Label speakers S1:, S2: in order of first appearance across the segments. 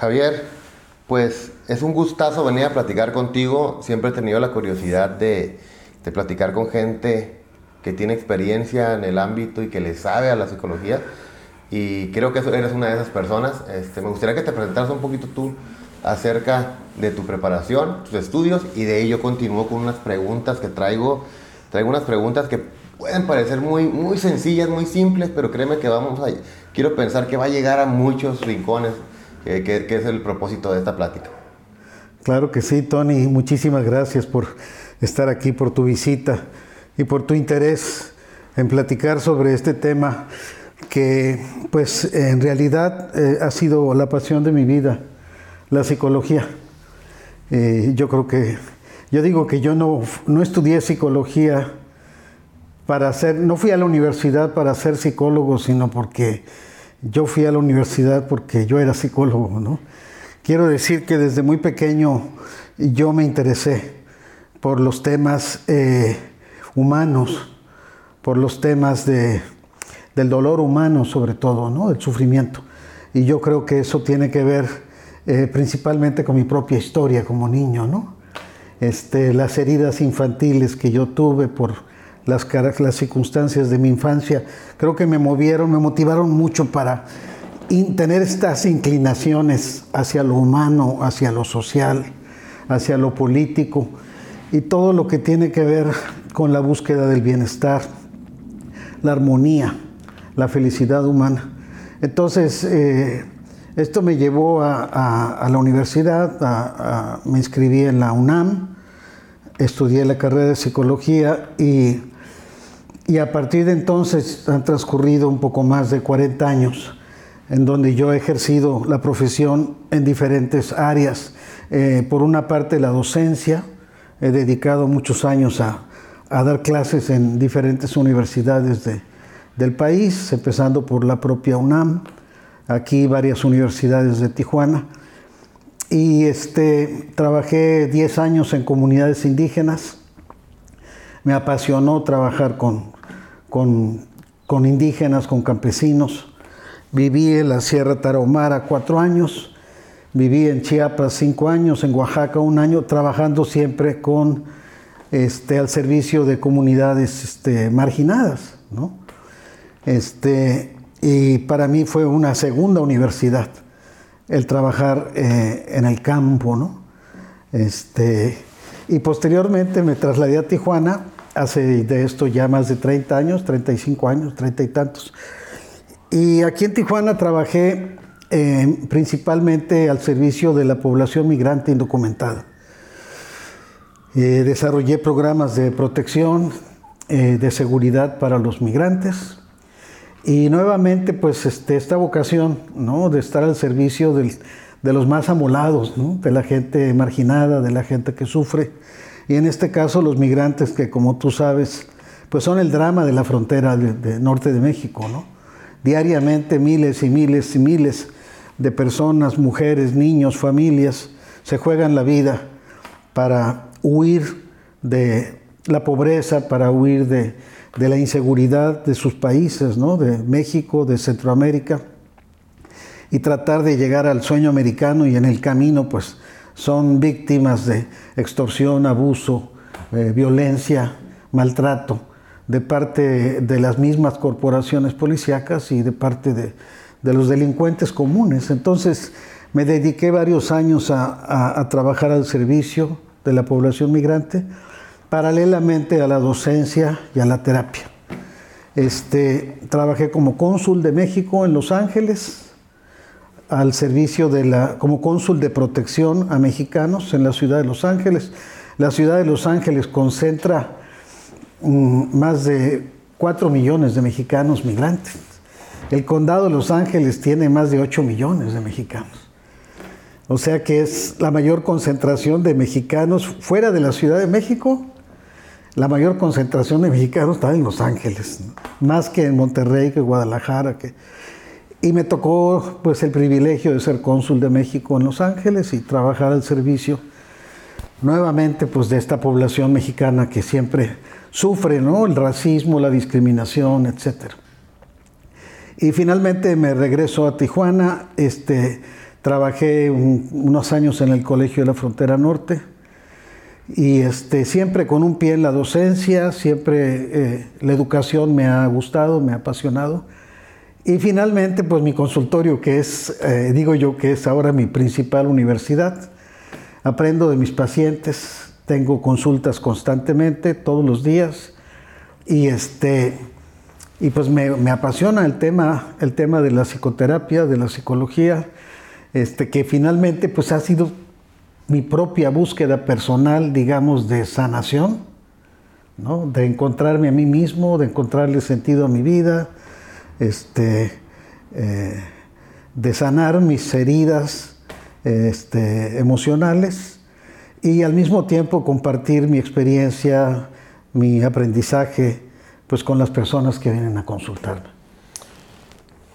S1: Javier, pues es un gustazo venir a platicar contigo. Siempre he tenido la curiosidad de, platicar con gente que tiene experiencia en el ámbito y que le sabe a la psicología. Y creo que eres una de esas personas. Este, me gustaría que te presentaras un poquito tú acerca de tu preparación, tus estudios, y de ello continúo con unas preguntas que traigo. Traigo unas preguntas que pueden parecer muy, muy sencillas, muy simples, pero créeme que vamos a, quiero pensar que va a llegar a muchos rincones, que, que es el propósito de esta plática.
S2: Claro que sí, Tony. Muchísimas gracias por estar aquí, por tu visita y por tu interés en platicar sobre este tema que pues en realidad eh, ha sido la pasión de mi vida, la psicología. Eh, yo creo que, yo digo que yo no, no estudié psicología para ser, no fui a la universidad para ser psicólogo, sino porque yo fui a la universidad porque yo era psicólogo, ¿no? Quiero decir que desde muy pequeño yo me interesé por los temas eh, humanos, por los temas de del dolor humano sobre todo, ¿no? del sufrimiento. Y yo creo que eso tiene que ver eh, principalmente con mi propia historia como niño, ¿no? Este, las heridas infantiles que yo tuve por las, las circunstancias de mi infancia, creo que me movieron, me motivaron mucho para tener estas inclinaciones hacia lo humano, hacia lo social, hacia lo político y todo lo que tiene que ver con la búsqueda del bienestar, la armonía la felicidad humana. Entonces, eh, esto me llevó a, la universidad, me inscribí en la UNAM, estudié la carrera de psicología y, y, a partir de entonces han transcurrido un poco más de 40 años en donde yo he ejercido la profesión en diferentes áreas. Eh, por una parte la docencia, he dedicado muchos años a, dar clases en diferentes universidades de, del país, empezando por la propia UNAM, aquí varias universidades de Tijuana. Y este, trabajé 10 años en comunidades indígenas. Me apasionó trabajar con, con, indígenas, con campesinos. Viví en la Sierra Tarahumara cuatro años. Viví en Chiapas cinco años, en Oaxaca un año, trabajando siempre con, este, al servicio de comunidades este, marginadas. ¿no? Este, y para mí fue una segunda universidad el trabajar eh, en el campo, ¿no? Este, y posteriormente me trasladé a Tijuana, hace de esto ya más de 30 años, 35 años, 30 y tantos. Y aquí en Tijuana trabajé eh, principalmente al servicio de la población migrante indocumentada. Eh, desarrollé programas de protección, de seguridad para los migrantes, y nuevamente, pues este, esta vocación ¿no? de estar al servicio de los más amolados, de la gente marginada, de la gente que sufre. Y en este caso los migrantes que, como tú sabes, pues son el drama de la frontera de, norte de México. ¿no? Diariamente miles y miles y miles de personas, mujeres, niños, familias, se juegan la vida para huir de la pobreza, para huir de, de la inseguridad de sus países, ¿no? de México, de Centroamérica, y tratar de llegar al sueño americano y en el camino pues son víctimas de extorsión, abuso, eh, violencia, maltrato de parte de las mismas corporaciones policíacas y de parte de, los delincuentes comunes. Entonces me dediqué varios años a trabajar al servicio de la población migrante paralelamente a la docencia y a la terapia. Este, trabajé como cónsul de México en Los Ángeles, al servicio de la, como cónsul de protección a mexicanos en la ciudad de Los Ángeles. La ciudad de Los Ángeles concentra mm, más de 4 millones de mexicanos migrantes. El condado de Los Ángeles tiene más de 8 millones de mexicanos. O sea que es la mayor concentración de mexicanos fuera de la Ciudad de México la mayor concentración de mexicanos está en Los Ángeles, más que en Monterrey, que Guadalajara. Que... Y me tocó pues el privilegio de ser cónsul de México en Los Ángeles y trabajar al servicio nuevamente pues de esta población mexicana que siempre sufre ¿no? el racismo, la discriminación, etc. Y finalmente me regreso a Tijuana, este, trabajé unos años en el Colegio de la Frontera Norte y este, siempre con un pie en la docencia, siempre eh, la educación me ha gustado, me ha apasionado. Y finalmente, pues mi consultorio, que es, eh, digo yo, que es ahora mi principal universidad. Aprendo de mis pacientes, tengo consultas constantemente, todos los días. Y, este, y pues me, me apasiona el tema, el tema de la psicoterapia, de la psicología, este, que finalmente pues ha sido mi propia búsqueda personal, digamos, de sanación, ¿no? de encontrarme a mí mismo, de encontrarle sentido a mi vida, este, eh, de sanar mis heridas este, emocionales y al mismo tiempo compartir mi experiencia, mi aprendizaje, pues con las personas que vienen a consultarme.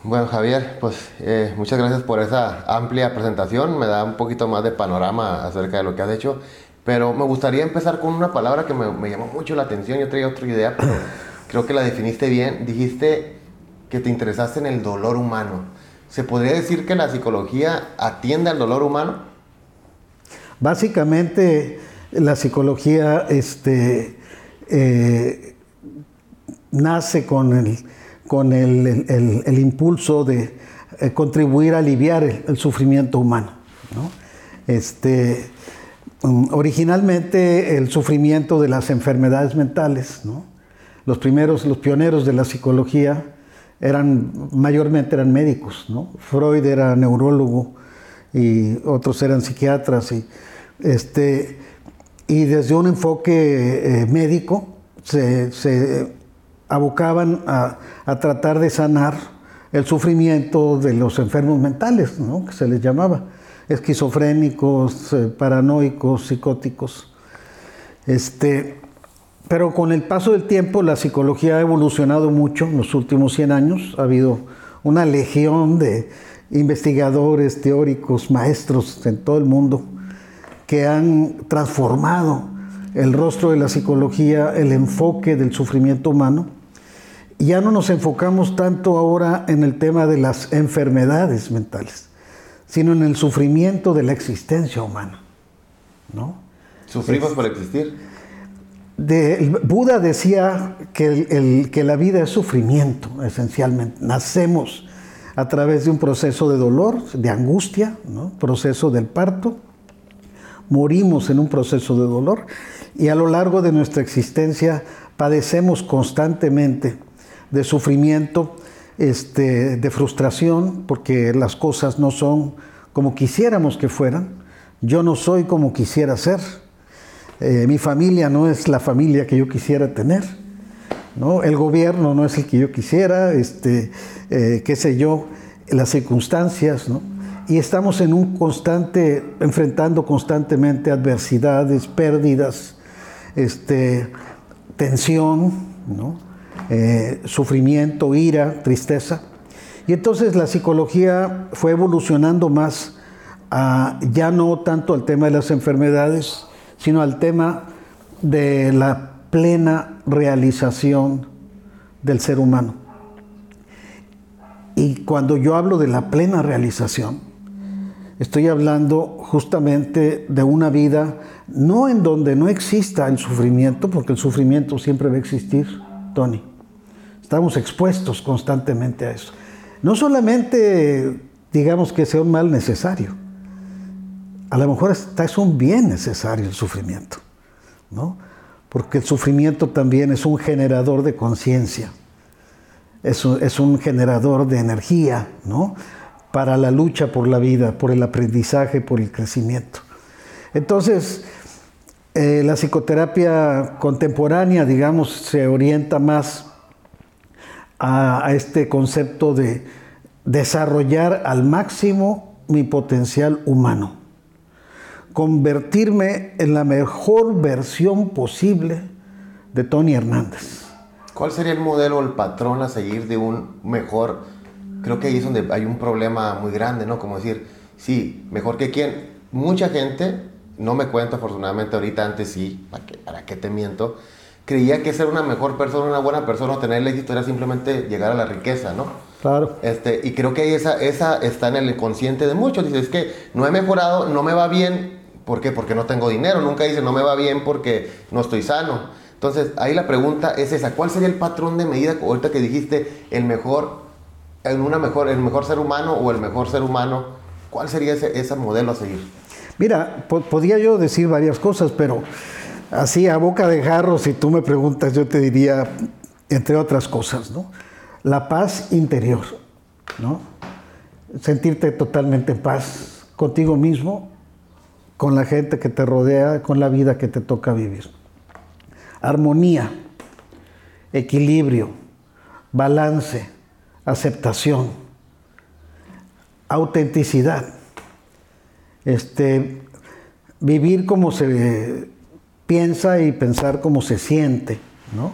S1: Bueno, Javier, pues eh, muchas gracias por esa amplia presentación. Me da un poquito más de panorama acerca de lo que has hecho. Pero me gustaría empezar con una palabra que me, llamó mucho la atención. Yo traía otra idea, pero creo que la definiste bien. Dijiste que te interesaste en el dolor humano. ¿Se podría decir que la psicología atiende al dolor humano?
S2: Básicamente, la psicología este, eh, nace con el con el, impulso de eh, contribuir a aliviar el, sufrimiento humano. Este, um, originalmente el sufrimiento de las enfermedades mentales, los primeros, los pioneros de la psicología eran mayormente eran médicos, Freud era neurólogo y otros eran psiquiatras y este y desde un enfoque eh, médico se, abocaban a, tratar de sanar el sufrimiento de los enfermos mentales, ¿no? que se les llamaba, esquizofrénicos, eh, paranoicos, psicóticos. Este, pero con el paso del tiempo la psicología ha evolucionado mucho en los últimos 100 años, ha habido una legión de investigadores, teóricos, maestros en todo el mundo que han transformado el rostro de la psicología, el enfoque del sufrimiento humano ya no nos enfocamos tanto ahora en el tema de las enfermedades mentales, sino en el sufrimiento de la existencia humana. ¿no?
S1: ¿Sufrimos por existir?
S2: De, Buda decía que, que la vida es sufrimiento, esencialmente. Nacemos a través de un proceso de dolor, de angustia, proceso del parto. Morimos en un proceso de dolor y a lo largo de nuestra existencia padecemos constantemente de sufrimiento, este, de frustración, porque las cosas no son como quisiéramos que fueran. Yo no soy como quisiera ser. Eh, mi familia no es la familia que yo quisiera tener. ¿no? El gobierno no es el que yo quisiera, este, eh, qué sé yo, las circunstancias, ¿no? Y estamos en un constante, enfrentando constantemente adversidades, pérdidas, este, tensión, ¿no? Eh, sufrimiento, ira, tristeza. Y entonces la psicología fue evolucionando más a, ya no tanto al tema de las enfermedades, sino al tema de la plena realización del ser humano. Y cuando yo hablo de la plena realización, estoy hablando justamente de una vida no en donde no exista el sufrimiento, porque el sufrimiento siempre va a existir, Tony Estamos expuestos constantemente a eso. No solamente digamos que sea un mal necesario, a lo mejor es un bien necesario el sufrimiento, ¿no? Porque el sufrimiento también es un generador de conciencia, es, un generador de energía, ¿no? Para la lucha por la vida, por el aprendizaje, por el crecimiento. Entonces, eh, la psicoterapia contemporánea, digamos, se orienta más a, este concepto de desarrollar al máximo mi potencial humano, convertirme en la mejor versión posible de Tony Hernández.
S1: ¿Cuál sería el modelo o el patrón a seguir de un mejor? Creo que ahí es donde hay un problema muy grande, ¿no? Como decir, sí, mejor que quién. Mucha gente, no me cuento afortunadamente ahorita, antes sí, ¿para qué, para qué te miento? creía que ser una mejor persona, una buena persona o tener el éxito era simplemente llegar a la riqueza, ¿no?
S2: Claro.
S1: Este, y creo que esa, esa está en el consciente de muchos. Dice, es que no he mejorado, no me va bien. ¿Por qué? Porque no tengo dinero. Nunca dice, no me va bien porque no estoy sano. Entonces, ahí la pregunta es esa. ¿Cuál sería el patrón de medida, ahorita que dijiste, el mejor, en una mejor, el mejor ser humano o el mejor ser humano? ¿Cuál sería ese, ese modelo a seguir?
S2: Mira, podría yo decir varias cosas, pero así a boca de jarro, si tú me preguntas, yo te diría, entre otras cosas, ¿no? La paz interior, ¿no? Sentirte totalmente en paz contigo mismo, con la gente que te rodea, con la vida que te toca vivir. Armonía, equilibrio, balance, aceptación, autenticidad. Este, vivir como se piensa y pensar como se siente, ¿no?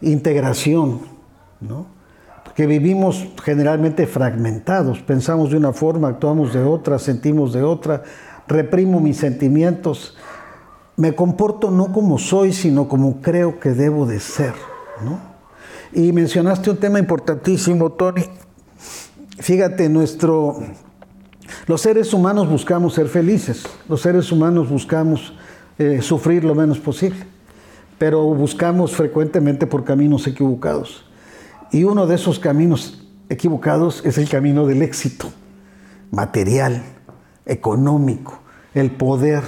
S2: Integración, ¿no? Porque vivimos generalmente fragmentados, pensamos de una forma, actuamos de otra, sentimos de otra, reprimo mis sentimientos, me comporto no como soy, sino como creo que debo de ser, ¿no? Y mencionaste un tema importantísimo, Tony. Fíjate, nuestro los seres humanos buscamos ser felices, los seres humanos buscamos eh, sufrir lo menos posible, pero buscamos frecuentemente por caminos equivocados. Y uno de esos caminos equivocados es el camino del éxito material, económico, el poder,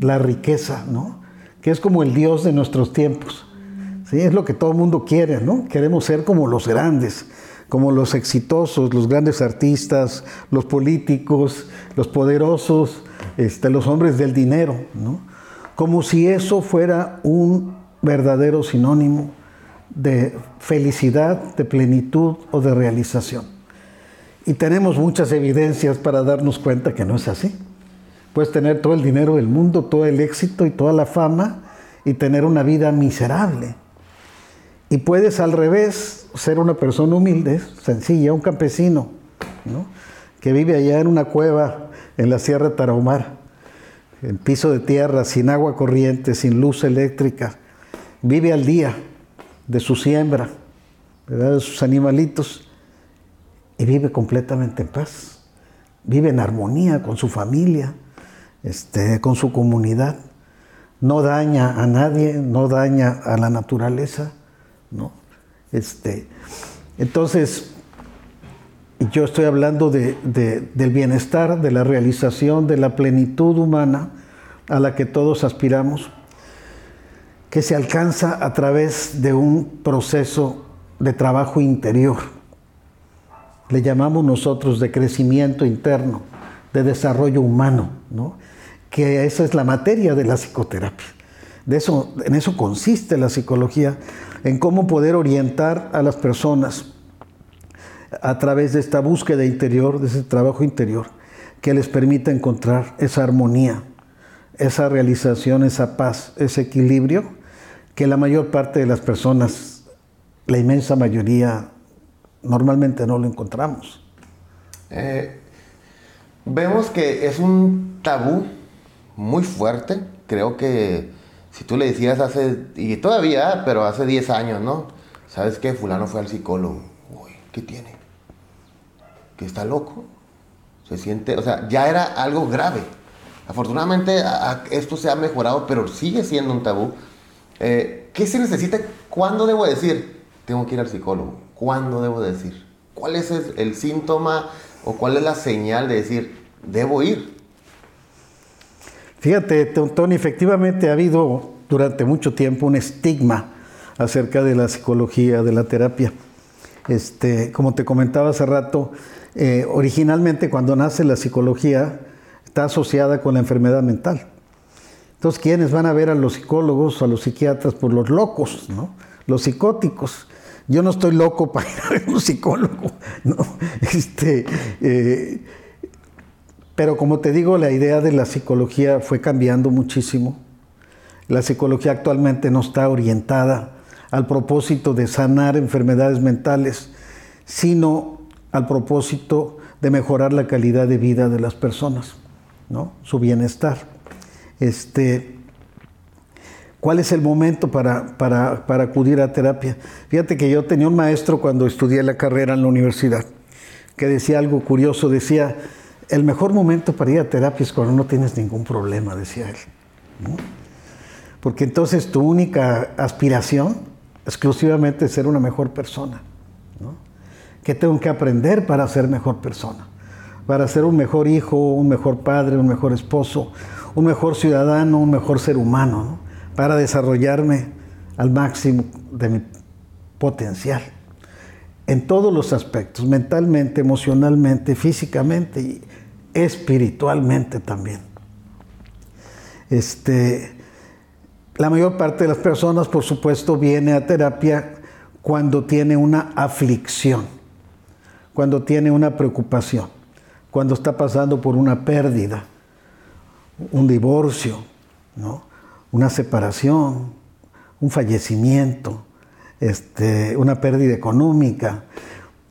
S2: la riqueza, ¿no? Que es como el Dios de nuestros tiempos. ¿sí? Es lo que todo el mundo quiere, ¿no? Queremos ser como los grandes, como los exitosos, los grandes artistas, los políticos, los poderosos, este, los hombres del dinero, ¿no? como si eso fuera un verdadero sinónimo de felicidad, de plenitud o de realización. Y tenemos muchas evidencias para darnos cuenta que no es así. Puedes tener todo el dinero del mundo, todo el éxito y toda la fama y tener una vida miserable. Y puedes al revés ser una persona humilde, sencilla, un campesino, que vive allá en una cueva en la Sierra Tarahumara, en piso de tierra, sin agua corriente, sin luz eléctrica, vive al día de su siembra, de sus animalitos, y vive completamente en paz. Vive en armonía con su familia, este, con su comunidad. No daña a nadie, no daña a la naturaleza ¿no? Este, entonces, yo estoy hablando de, del bienestar, de la realización, de la plenitud humana a la que todos aspiramos, que se alcanza a través de un proceso de trabajo interior. Le llamamos nosotros de crecimiento interno, de desarrollo humano, ¿no? que esa es la materia de la psicoterapia. De eso, en eso consiste la psicología, en cómo poder orientar a las personas a través de esta búsqueda interior, de ese trabajo interior, que les permita encontrar esa armonía, esa realización, esa paz, ese equilibrio, que la mayor parte de las personas, la inmensa mayoría, normalmente no lo encontramos.
S1: Eh, vemos que es un tabú muy fuerte, creo que si tú le decías hace, y todavía, pero hace 10 años, ¿no? ¿Sabes qué? Fulano fue al psicólogo. Uy, ¿qué tiene? ¿Que está loco? Se siente, o sea, ya era algo grave. Afortunadamente esto se ha mejorado, pero sigue siendo un tabú. Eh, ¿Qué se necesita? ¿Cuándo debo decir? Tengo que ir al psicólogo. ¿Cuándo debo decir? ¿Cuál es el síntoma o cuál es la señal de decir, debo ir?
S2: Fíjate, Tony, efectivamente ha habido durante mucho tiempo un estigma acerca de la psicología, de la terapia. Este, como te comentaba hace rato, eh, originalmente cuando nace la psicología está asociada con la enfermedad mental. Entonces, ¿quiénes van a ver a los psicólogos a los psiquiatras? Por los locos, ¿no? Los psicóticos. Yo no estoy loco para ir a ver un psicólogo, ¿no? Este, eh, pero como te digo, la idea de la psicología fue cambiando muchísimo. La psicología actualmente no está orientada al propósito de sanar enfermedades mentales, sino al propósito de mejorar la calidad de vida de las personas, ¿no? su bienestar. Este, ¿Cuál es el momento para, para, para, acudir a terapia? Fíjate que yo tenía un maestro cuando estudié la carrera en la universidad que decía algo curioso, decía, el mejor momento para ir a terapia es cuando no tienes ningún problema, decía él. Porque entonces tu única aspiración exclusivamente es ser una mejor persona. ¿no? ¿Qué tengo que aprender para ser mejor persona? Para ser un mejor hijo, un mejor padre, un mejor esposo, un mejor ciudadano, un mejor ser humano, ¿no? Para desarrollarme al máximo de mi potencial en todos los aspectos, mentalmente, emocionalmente, físicamente y espiritualmente también. Este, la mayor parte de las personas, por supuesto, viene a terapia cuando tiene una aflicción, cuando tiene una preocupación, cuando está pasando por una pérdida, un divorcio, ¿no? Una separación, un fallecimiento, este, una pérdida económica,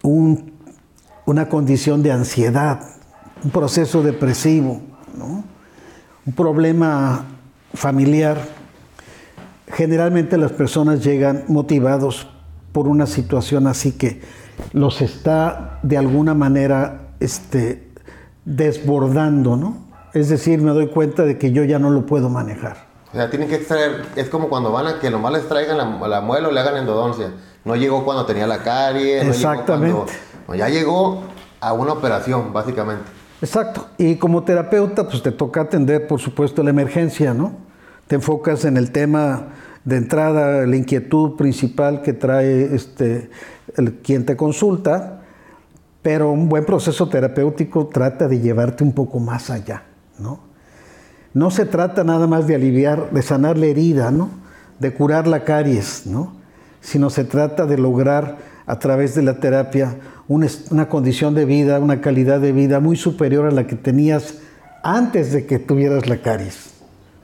S2: una condición de ansiedad, un proceso depresivo, un problema familiar. Generalmente las personas llegan motivados por una situación así que los está de alguna manera este, desbordando, ¿no? Es decir, me doy cuenta de que yo ya no lo puedo manejar.
S1: O sea, tienen que extraer, es como cuando van a que nomás les traigan la, la muela o le hagan endodoncia. No llegó cuando tenía la carie.
S2: Exactamente.
S1: ya llegó a una operación, básicamente.
S2: Exacto. Y como terapeuta, pues te toca atender, por supuesto, la emergencia, ¿no? Te enfocas en el tema de entrada, la inquietud principal que trae este, el, quien te consulta, pero un buen proceso terapéutico trata de llevarte un poco más allá, ¿no? No se trata nada más de aliviar, de sanar la herida, ¿no? De curar la caries, ¿no? Sino se trata de lograr a través de la terapia una, condición de vida, una calidad de vida muy superior a la que tenías antes de que tuvieras la caries.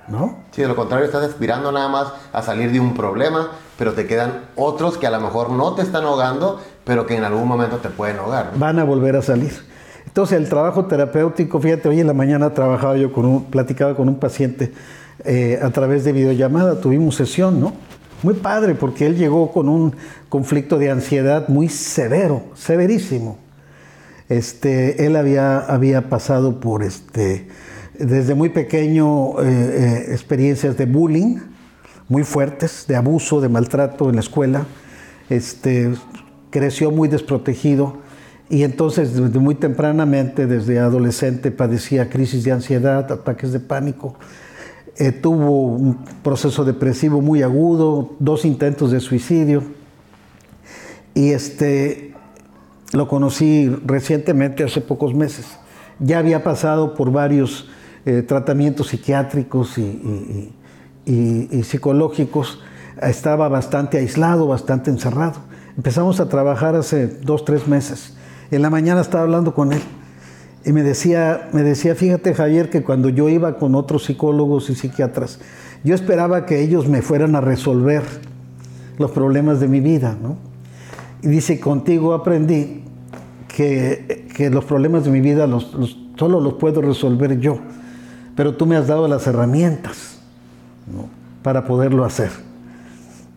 S2: ¿No?
S1: Sí, de lo contrario, estás aspirando nada más a salir de un problema, pero te quedan otros que a lo mejor no te están ahogando, pero que en algún momento te pueden ahogar.
S2: Van a volver a salir. Entonces el trabajo terapéutico, fíjate, hoy en la mañana trabajaba yo con un, platicaba con un paciente eh, a través de videollamada, tuvimos sesión, ¿no? Muy padre, porque él llegó con un conflicto de ansiedad muy severo, severísimo. Este, él había, había pasado por, este, desde muy pequeño, eh, eh, experiencias de bullying muy fuertes, de abuso, de maltrato en la escuela. Este, creció muy desprotegido y entonces, desde muy tempranamente, desde adolescente, padecía crisis de ansiedad, ataques de pánico. Eh, tuvo un proceso depresivo muy agudo, dos intentos de suicidio. Y este, lo conocí recientemente, hace pocos meses. Ya había pasado por varios eh, tratamientos psiquiátricos y, y psicológicos. Estaba bastante aislado, bastante encerrado. Empezamos a trabajar hace dos, tres meses en la mañana estaba hablando con él y me decía, me decía, fíjate Javier, que cuando yo iba con otros psicólogos y psiquiatras, yo esperaba que ellos me fueran a resolver los problemas de mi vida, ¿no? Y dice, contigo aprendí que, los problemas de mi vida los, solo los puedo resolver yo, pero tú me has dado las herramientas para poderlo hacer.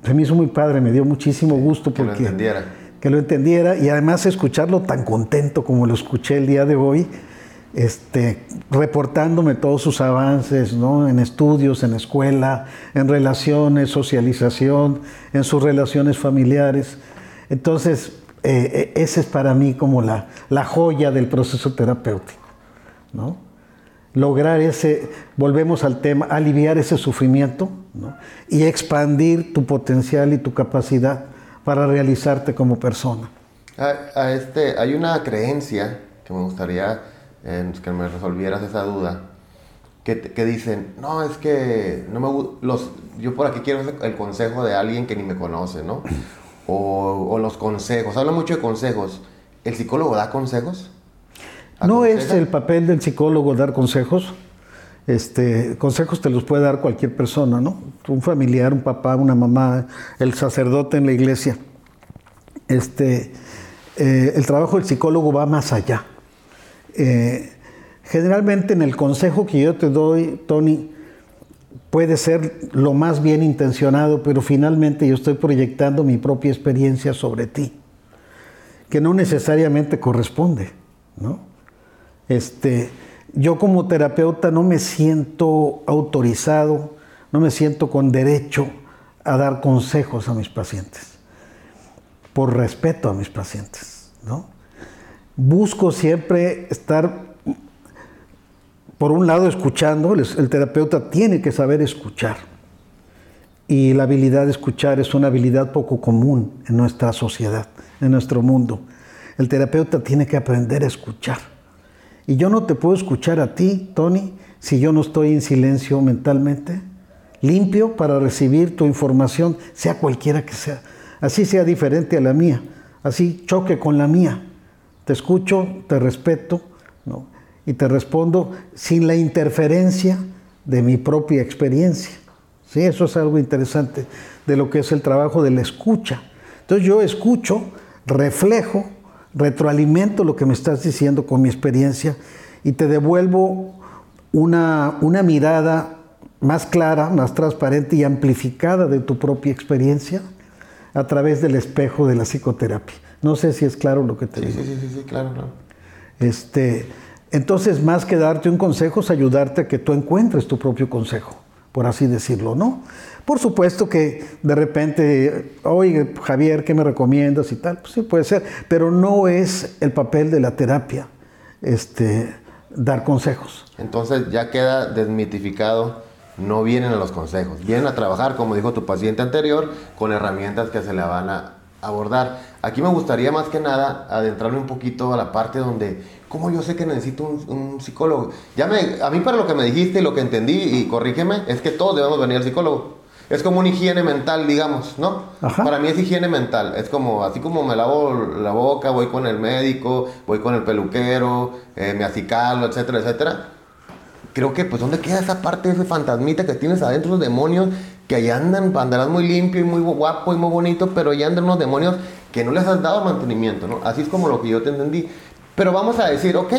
S2: Se me hizo muy padre, me dio muchísimo gusto porque...
S1: Que lo entendiera
S2: que lo entendiera y además escucharlo tan contento como lo escuché el día de hoy, este, reportándome todos sus avances ¿no? en estudios, en escuela, en relaciones, socialización, en sus relaciones familiares. Entonces, eh, eh, ese es para mí como la, la joya del proceso terapéutico. ¿no? Lograr ese, volvemos al tema, aliviar ese sufrimiento ¿no? y expandir tu potencial y tu capacidad para realizarte como persona.
S1: A, este, hay una creencia que me gustaría que me resolvieras esa duda, que, que, dicen, no, es que no me, los, yo por aquí quiero el consejo de alguien que ni me conoce, ¿no? O, o los consejos, habla mucho de consejos. ¿El psicólogo da consejos?
S2: No es el papel del psicólogo dar consejos. Este, consejos te los puede dar cualquier persona, ¿no? Un familiar, un papá, una mamá, el sacerdote en la iglesia. Este, eh, el trabajo del psicólogo va más allá. Eh, generalmente en el consejo que yo te doy, Tony, puede ser lo más bien intencionado, pero finalmente yo estoy proyectando mi propia experiencia sobre ti, que no necesariamente corresponde, ¿no? Este, yo como terapeuta no me siento autorizado, no me siento con derecho a dar consejos a mis pacientes, por respeto a mis pacientes, ¿no? Busco siempre estar por un lado, escuchando, el, terapeuta tiene que saber escuchar. Y la habilidad de escuchar es una habilidad poco común en nuestra sociedad, en nuestro mundo. El terapeuta tiene que aprender a escuchar. Y yo no te puedo escuchar a ti, Tony, si yo no estoy en silencio mentalmente, limpio para recibir tu información, sea cualquiera que sea. Así sea diferente a la mía, así choque con la mía. Te escucho, te respeto, ¿no? y te respondo sin la interferencia de mi propia experiencia. ¿Sí? Eso es algo interesante de lo que es el trabajo de la escucha. Entonces yo escucho, reflejo, retroalimento lo que me estás diciendo con mi experiencia y te devuelvo una, una mirada más clara, más transparente y amplificada de tu propia experiencia a través del espejo de la psicoterapia. No sé si es claro lo que te digo.
S1: Sí, sí, sí, claro, claro.
S2: Este, entonces, más que darte un consejo, es ayudarte a que tú encuentres tu propio consejo, por así decirlo, ¿no? Por supuesto que de repente, oye, Javier, ¿qué me recomiendas y tal? Pues sí, puede ser, pero no es el papel de la terapia este, dar consejos.
S1: Entonces ya queda desmitificado, no vienen a los consejos, vienen a trabajar, como dijo tu paciente anterior, con herramientas que se le van a abordar. Aquí me gustaría más que nada adentrarme un poquito a la parte donde ¿Cómo yo sé que necesito un, psicólogo? Ya me, a mí para lo que me dijiste y lo que entendí, y corrígeme, es que todos debemos venir al psicólogo. Es como una higiene mental, digamos, ¿no? Para mí es higiene mental. Es como, así como me lavo la boca, voy con el médico, voy con el peluquero, eh, me acicalo, etcétera, etcétera. Creo que, pues, ¿dónde queda esa parte de ese fantasmita que tienes adentro, los demonios, que ahí andan, andarás muy limpio y muy guapo y muy bonito, pero ahí andan unos demonios que no les has dado mantenimiento, ¿no? Así es como lo que yo te entendí. Pero vamos a decir, ok,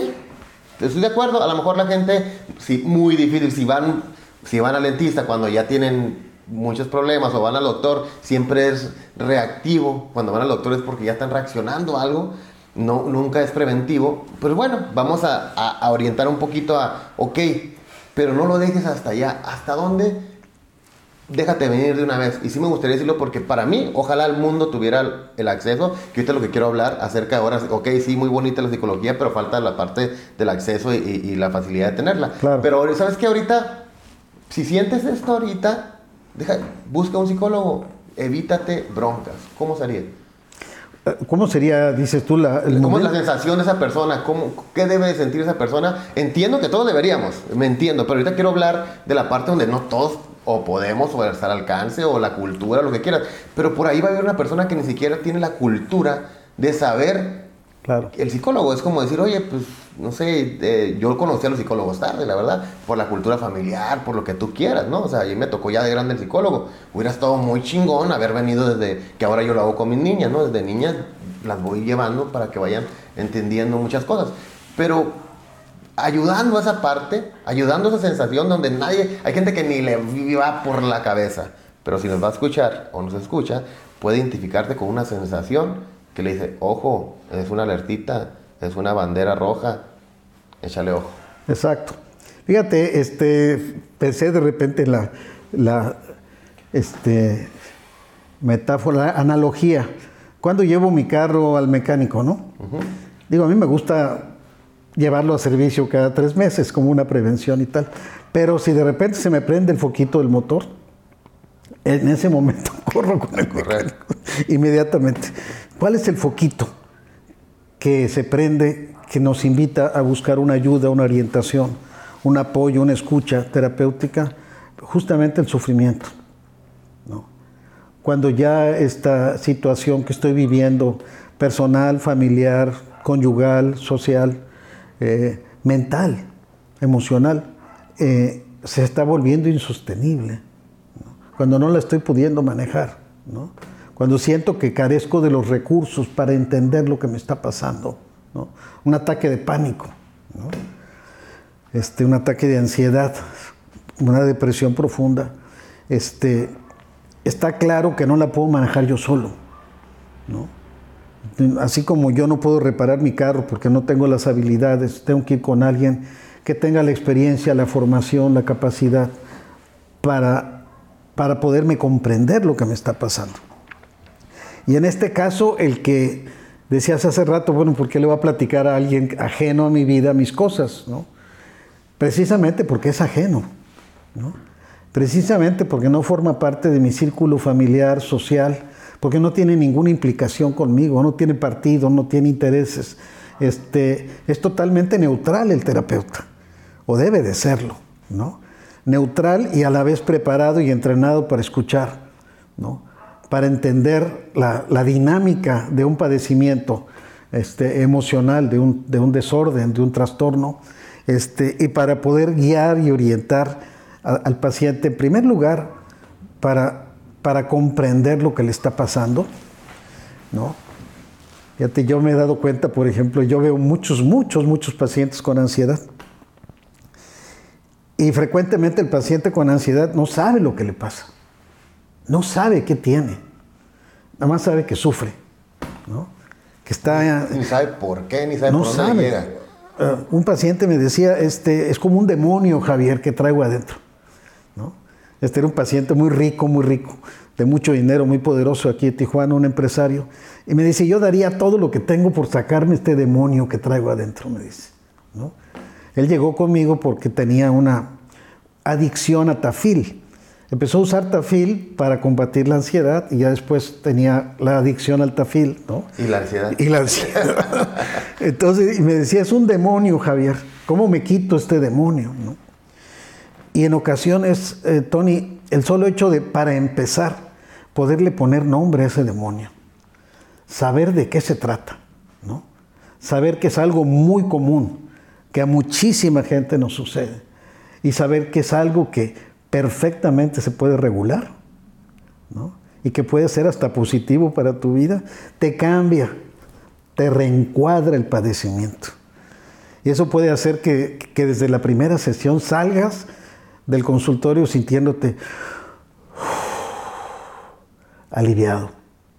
S1: estoy de acuerdo, a lo mejor la gente, sí, muy difícil, si van, si van al dentista cuando ya tienen muchos problemas o van al doctor, siempre es reactivo, cuando van al doctor es porque ya están reaccionando a algo, no, nunca es preventivo. Pues bueno, vamos a, a orientar un poquito a, ok, pero no lo dejes hasta allá, ¿hasta dónde? déjate venir de una vez. Y sí me gustaría decirlo porque para mí, ojalá el mundo tuviera el acceso, que ahorita lo que quiero hablar acerca ahora, ok, sí, muy bonita la psicología, pero falta la parte del acceso y, la facilidad de tenerla. Pero ¿sabes qué? Ahorita, si sientes esto ahorita, deja, busca un psicólogo, evítate broncas. ¿Cómo sería?
S2: Eh, ¿Cómo sería, dices tú, la,
S1: ¿Cómo es la sensación de esa persona? ¿Cómo, ¿Qué debe de sentir esa persona? Entiendo que todos deberíamos, me entiendo, pero ahorita quiero hablar de la parte donde no todos o podemos o estar al alcance o la cultura, lo que quieras. Pero por ahí va a haber una persona que ni siquiera tiene la cultura de saber. El psicólogo es como decir, oye, pues no sé, eh, yo conocí a los psicólogos tarde, la verdad, por la cultura familiar, por lo que tú quieras, ¿no? O sea, mí me tocó ya de grande el psicólogo. Hubiera estado muy chingón haber venido desde que ahora yo lo hago con mis niñas, ¿no? Desde niñas las voy llevando para que vayan entendiendo muchas cosas. Pero ayudando a esa parte, ayudando a esa sensación donde nadie, hay gente que ni le va por la cabeza, pero si nos va a escuchar o nos escucha, puede identificarte con una sensación que le dice, ojo, es una alertita, es una bandera roja, échale ojo.
S2: Exacto. Fíjate, este, pensé de repente en la, la este, metáfora, analogía. Cuando llevo mi carro al mecánico, ¿no? Digo, a mí me gusta llevarlo a servicio cada tres meses como una prevención y tal. Pero si de repente se me prende el foquito del motor, en ese momento corro con el mecánico inmediatamente. ¿Cuál es el foquito que se prende, que nos invita a buscar una ayuda, una orientación, un apoyo, una escucha terapéutica? Justamente el sufrimiento. Cuando ya esta situación que estoy viviendo, personal, familiar, conyugal, social, eh, mental, emocional, eh, se está volviendo insostenible. Cuando no la estoy pudiendo manejar. Cuando siento que carezco de los recursos para entender lo que me está pasando. Un ataque de pánico. Este, un ataque de ansiedad. una depresión profunda, este, está claro que no la puedo manejar yo solo. ¿no? Así como yo no puedo reparar mi carro porque no tengo las habilidades, tengo que ir con alguien que tenga la experiencia, la formación, la capacidad para, para poderme comprender lo que me está pasando. Y en este caso, el que decías hace rato, bueno, ¿por qué le voy a platicar a alguien ajeno a mi vida mis cosas? ¿no? Precisamente porque es ajeno. ¿no? Precisamente porque no forma parte de mi círculo familiar, social, porque no tiene ninguna implicación conmigo, no tiene partido, no tiene intereses. Este, es totalmente neutral el terapeuta, o debe de serlo, ¿no? Neutral y a la vez preparado y entrenado para escuchar, ¿no? Para entender la, dinámica de un padecimiento este, emocional, de un, de un, desorden, de un trastorno, este, y para poder guiar y orientar al paciente, en primer lugar, para para comprender lo que le está pasando, ¿no? Fíjate, yo me he dado cuenta, por ejemplo, yo veo muchos, muchos, muchos pacientes con ansiedad. Y frecuentemente el paciente con ansiedad no sabe lo que le pasa. No sabe qué tiene. Nada más sabe que sufre. ¿no? Que está.
S1: Ni sabe por qué, ni sabe por dónde sabe. llega.
S2: Uh, un paciente me decía, este, es como un demonio, Javier, que traigo adentro. Este era un paciente muy rico, muy rico, de mucho dinero, muy poderoso aquí en Tijuana, un empresario. Y me dice, yo daría todo lo que tengo por sacarme este demonio que traigo adentro, me dice. ¿no? Él llegó conmigo porque tenía una adicción a tafil. Empezó a usar tafil para combatir la ansiedad y ya después tenía la adicción al tafil, ¿no?
S1: Y la ansiedad.
S2: Y la ansiedad. Entonces, y me decía, es un demonio, Javier. ¿Cómo me quito este demonio? ¿no? Y en ocasiones, eh, Tony, el solo hecho de, para empezar, poderle poner nombre a ese demonio, saber de qué se trata, ¿no? saber que es algo muy común, que a muchísima gente nos sucede, y saber que es algo que perfectamente se puede regular, ¿no? y que puede ser hasta positivo para tu vida, te cambia, te reencuadra el padecimiento. Y eso puede hacer que, que desde la primera sesión salgas del consultorio sintiéndote aliviado,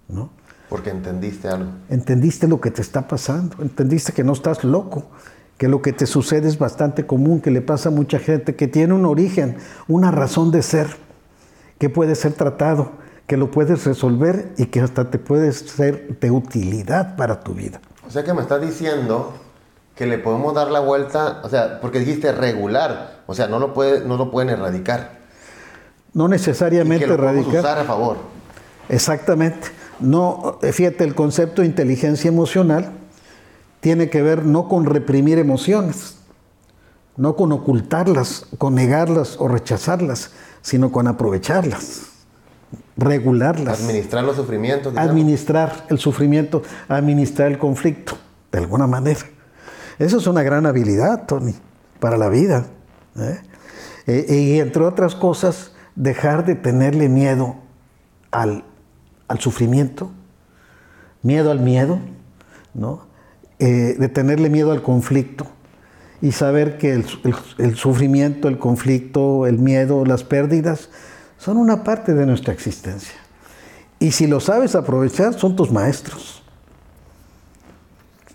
S2: ¿no?
S1: Porque entendiste algo.
S2: Entendiste lo que te está pasando, entendiste que no estás loco, que lo que te sucede es bastante común, que le pasa a mucha gente, que tiene un origen, una razón de ser, que puede ser tratado, que lo puedes resolver y que hasta te puede ser de utilidad para tu vida.
S1: O sea que me estás diciendo que le podemos dar la vuelta, o sea, porque dijiste regular, o sea, no lo, puede, no lo pueden erradicar.
S2: No necesariamente y que
S1: erradicar. usar a favor.
S2: Exactamente. No, eh, fíjate, el concepto de inteligencia emocional tiene que ver no con reprimir emociones, no con ocultarlas, con negarlas o rechazarlas, sino con aprovecharlas, regularlas.
S1: Administrar los sufrimientos.
S2: Administrar el sufrimiento, administrar el conflicto, de alguna manera. Eso es una gran habilidad, Tony, para la vida. ¿eh? E, y entre otras cosas, dejar de tenerle miedo al, sufrimiento, miedo al miedo, ¿no? Eh, de tenerle miedo al conflicto y saber que el, sufrimiento, el conflicto, el miedo, las pérdidas son una parte de nuestra existencia. Y si lo sabes aprovechar, son tus maestros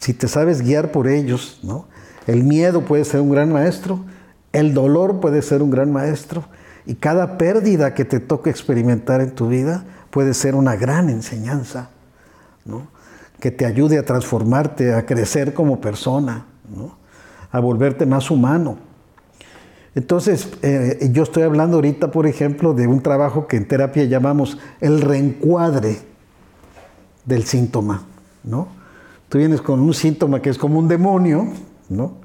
S2: si te sabes guiar por ellos, ¿no? El miedo puede ser un gran maestro, el dolor puede ser un gran maestro, y cada pérdida que te toque experimentar en tu vida puede ser una gran enseñanza, ¿no? Que te ayude a transformarte, a crecer como persona, ¿no? a volverte más humano. Entonces, eh, yo estoy hablando ahorita, por ejemplo, de un trabajo que en terapia llamamos el reencuadre del síntoma, ¿no? Tú vienes con un síntoma que es como un demonio, ¿no?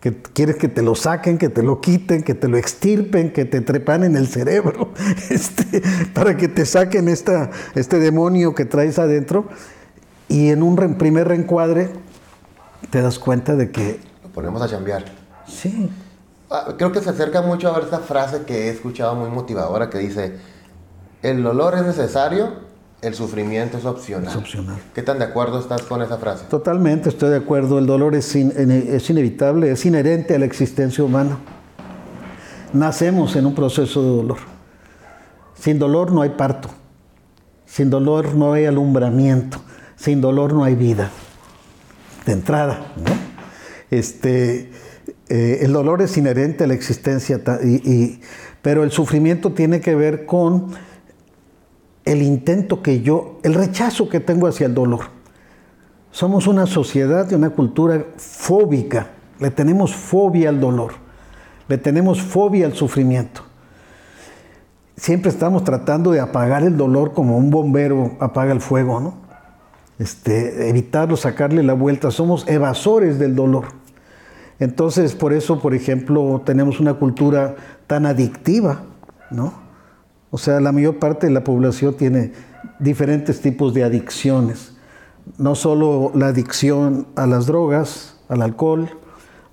S2: Que quieres que te lo saquen, que te lo quiten, que te lo extirpen, que te trepan en el cerebro, este, para que te saquen esta, este demonio que traes adentro. Y en un primer reencuadre te das cuenta de que...
S1: Lo ponemos a chambear.
S2: Sí.
S1: Ah, creo que se acerca mucho a ver esta frase que he escuchado muy motivadora que dice, el dolor es necesario el sufrimiento es opcional.
S2: Es opcional.
S1: ¿Qué tan de acuerdo estás con esa frase?
S2: Totalmente, estoy de acuerdo. El dolor es, es inevitable, es inherente a la existencia humana. nacemos en un proceso de dolor. Sin dolor no hay parto. Sin dolor no hay alumbramiento. Sin dolor no hay vida. De entrada, ¿no? Este, eh, el dolor es inherente a la existencia, pero el sufrimiento tiene que ver con el intento que yo, el rechazo que tengo hacia el dolor. Somos una sociedad y una cultura fóbica. Le tenemos fobia al dolor. Le tenemos fobia al sufrimiento. Siempre estamos tratando de apagar el dolor como un bombero apaga el fuego, ¿no? Este, evitarlo, sacarle la vuelta. Somos evasores del dolor. Entonces, por eso, por ejemplo, tenemos una cultura tan adictiva, ¿no? O sea, la mayor parte de la población tiene diferentes tipos de adicciones. No solo la adicción a las drogas, al alcohol,